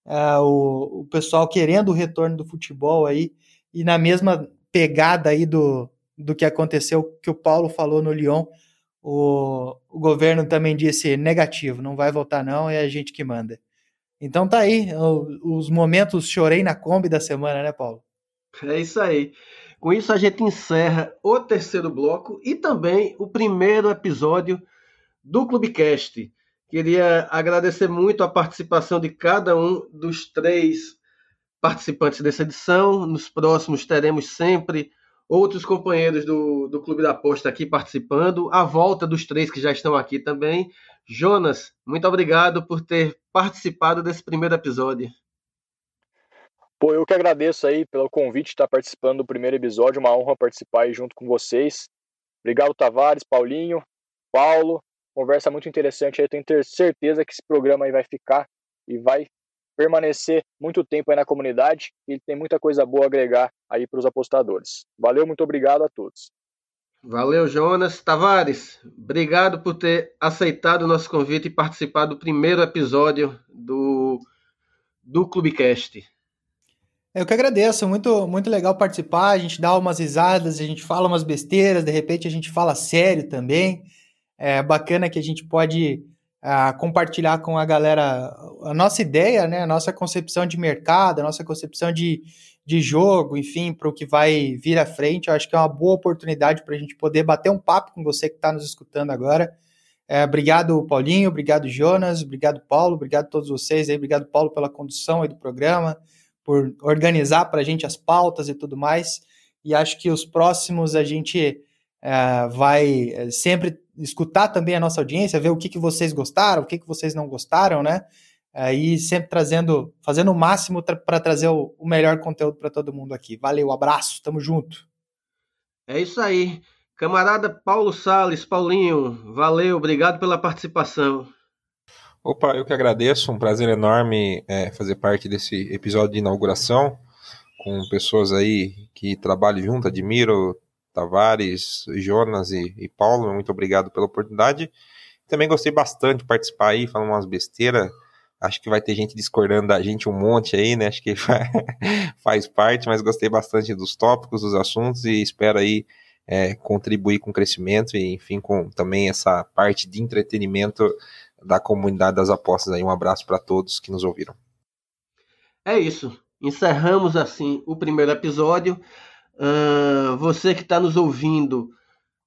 é, o, o pessoal querendo o retorno do futebol aí, e na mesma pegada aí do, do que aconteceu, que o Paulo falou no Lyon, o, o governo também disse negativo, não vai votar não, é a gente que manda. Então tá aí, os momentos chorei na Kombi da semana, né, Paulo? É isso aí. Com isso a gente encerra o terceiro bloco e também o primeiro episódio do Clubecast. Queria agradecer muito a participação de cada um dos três participantes dessa edição. Nos próximos teremos sempre outros companheiros do, do Clube da Aposta aqui participando, a volta dos três que já estão aqui também. Jonas, muito obrigado por ter participado desse primeiro episódio. Pô, eu que agradeço aí pelo convite de estar participando do primeiro episódio, uma honra participar aí junto com vocês. Obrigado, Tavares, Paulinho, Paulo. Conversa muito interessante aí, tenho certeza que esse programa aí vai ficar e vai permanecer muito tempo aí na comunidade e tem muita coisa boa a agregar aí para os apostadores. Valeu, muito obrigado a todos. Valeu, Jonas. Tavares, obrigado por ter aceitado o nosso convite e participar do primeiro episódio do, do Clubecast. Eu que agradeço, muito, muito legal participar. A gente dá umas risadas, a gente fala umas besteiras, de repente a gente fala sério também. É bacana que a gente pode a compartilhar com a galera a nossa ideia, né, a nossa concepção de mercado, a nossa concepção de, de jogo, enfim, para o que vai vir à frente. Eu acho que é uma boa oportunidade para a gente poder bater um papo com você que está nos escutando agora. É, obrigado, Paulinho, obrigado, Jonas, obrigado, Paulo, obrigado a todos vocês aí, obrigado, Paulo, pela condução aí do programa, por organizar para a gente as pautas e tudo mais. E acho que os próximos a gente é, vai é, sempre escutar também a nossa audiência, ver o que, que vocês gostaram, o que, que vocês não gostaram, né? Aí sempre trazendo, fazendo o máximo tra para trazer o, o, melhor conteúdo para todo mundo aqui. Valeu, abraço, tamo junto. É isso aí. Camarada Paulo Sales, Paulinho, valeu, obrigado pela participação. Opa, eu que agradeço, um prazer enorme é, fazer parte desse episódio de inauguração com pessoas aí que trabalham junto, admiro, Tavares, Jonas e, e Paulo, muito obrigado pela oportunidade. Também gostei bastante de participar aí, falando umas besteiras. Acho que vai ter gente discordando da gente um monte aí, né? Acho que [LAUGHS] faz parte, mas gostei bastante dos tópicos, dos assuntos e espero aí é, contribuir com o crescimento e, enfim, com também essa parte de entretenimento da comunidade das apostas aí. Um abraço para todos que nos ouviram. É isso. Encerramos assim o primeiro episódio. Uh, você que está nos ouvindo,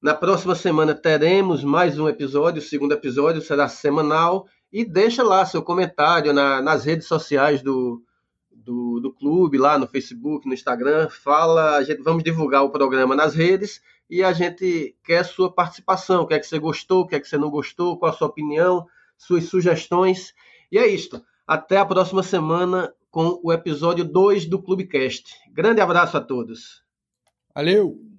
na próxima semana teremos mais um episódio, o segundo episódio será semanal. E deixa lá seu comentário na, nas redes sociais do, do, do, clube, lá no Facebook, no Instagram. Fala, a gente vamos divulgar o programa nas redes e a gente quer sua participação. O que é que você gostou, o que é que você não gostou, qual a sua opinião, suas sugestões. E é isto. Até a próxima semana com o episódio 2 do Clubecast. Grande abraço a todos. Valeu!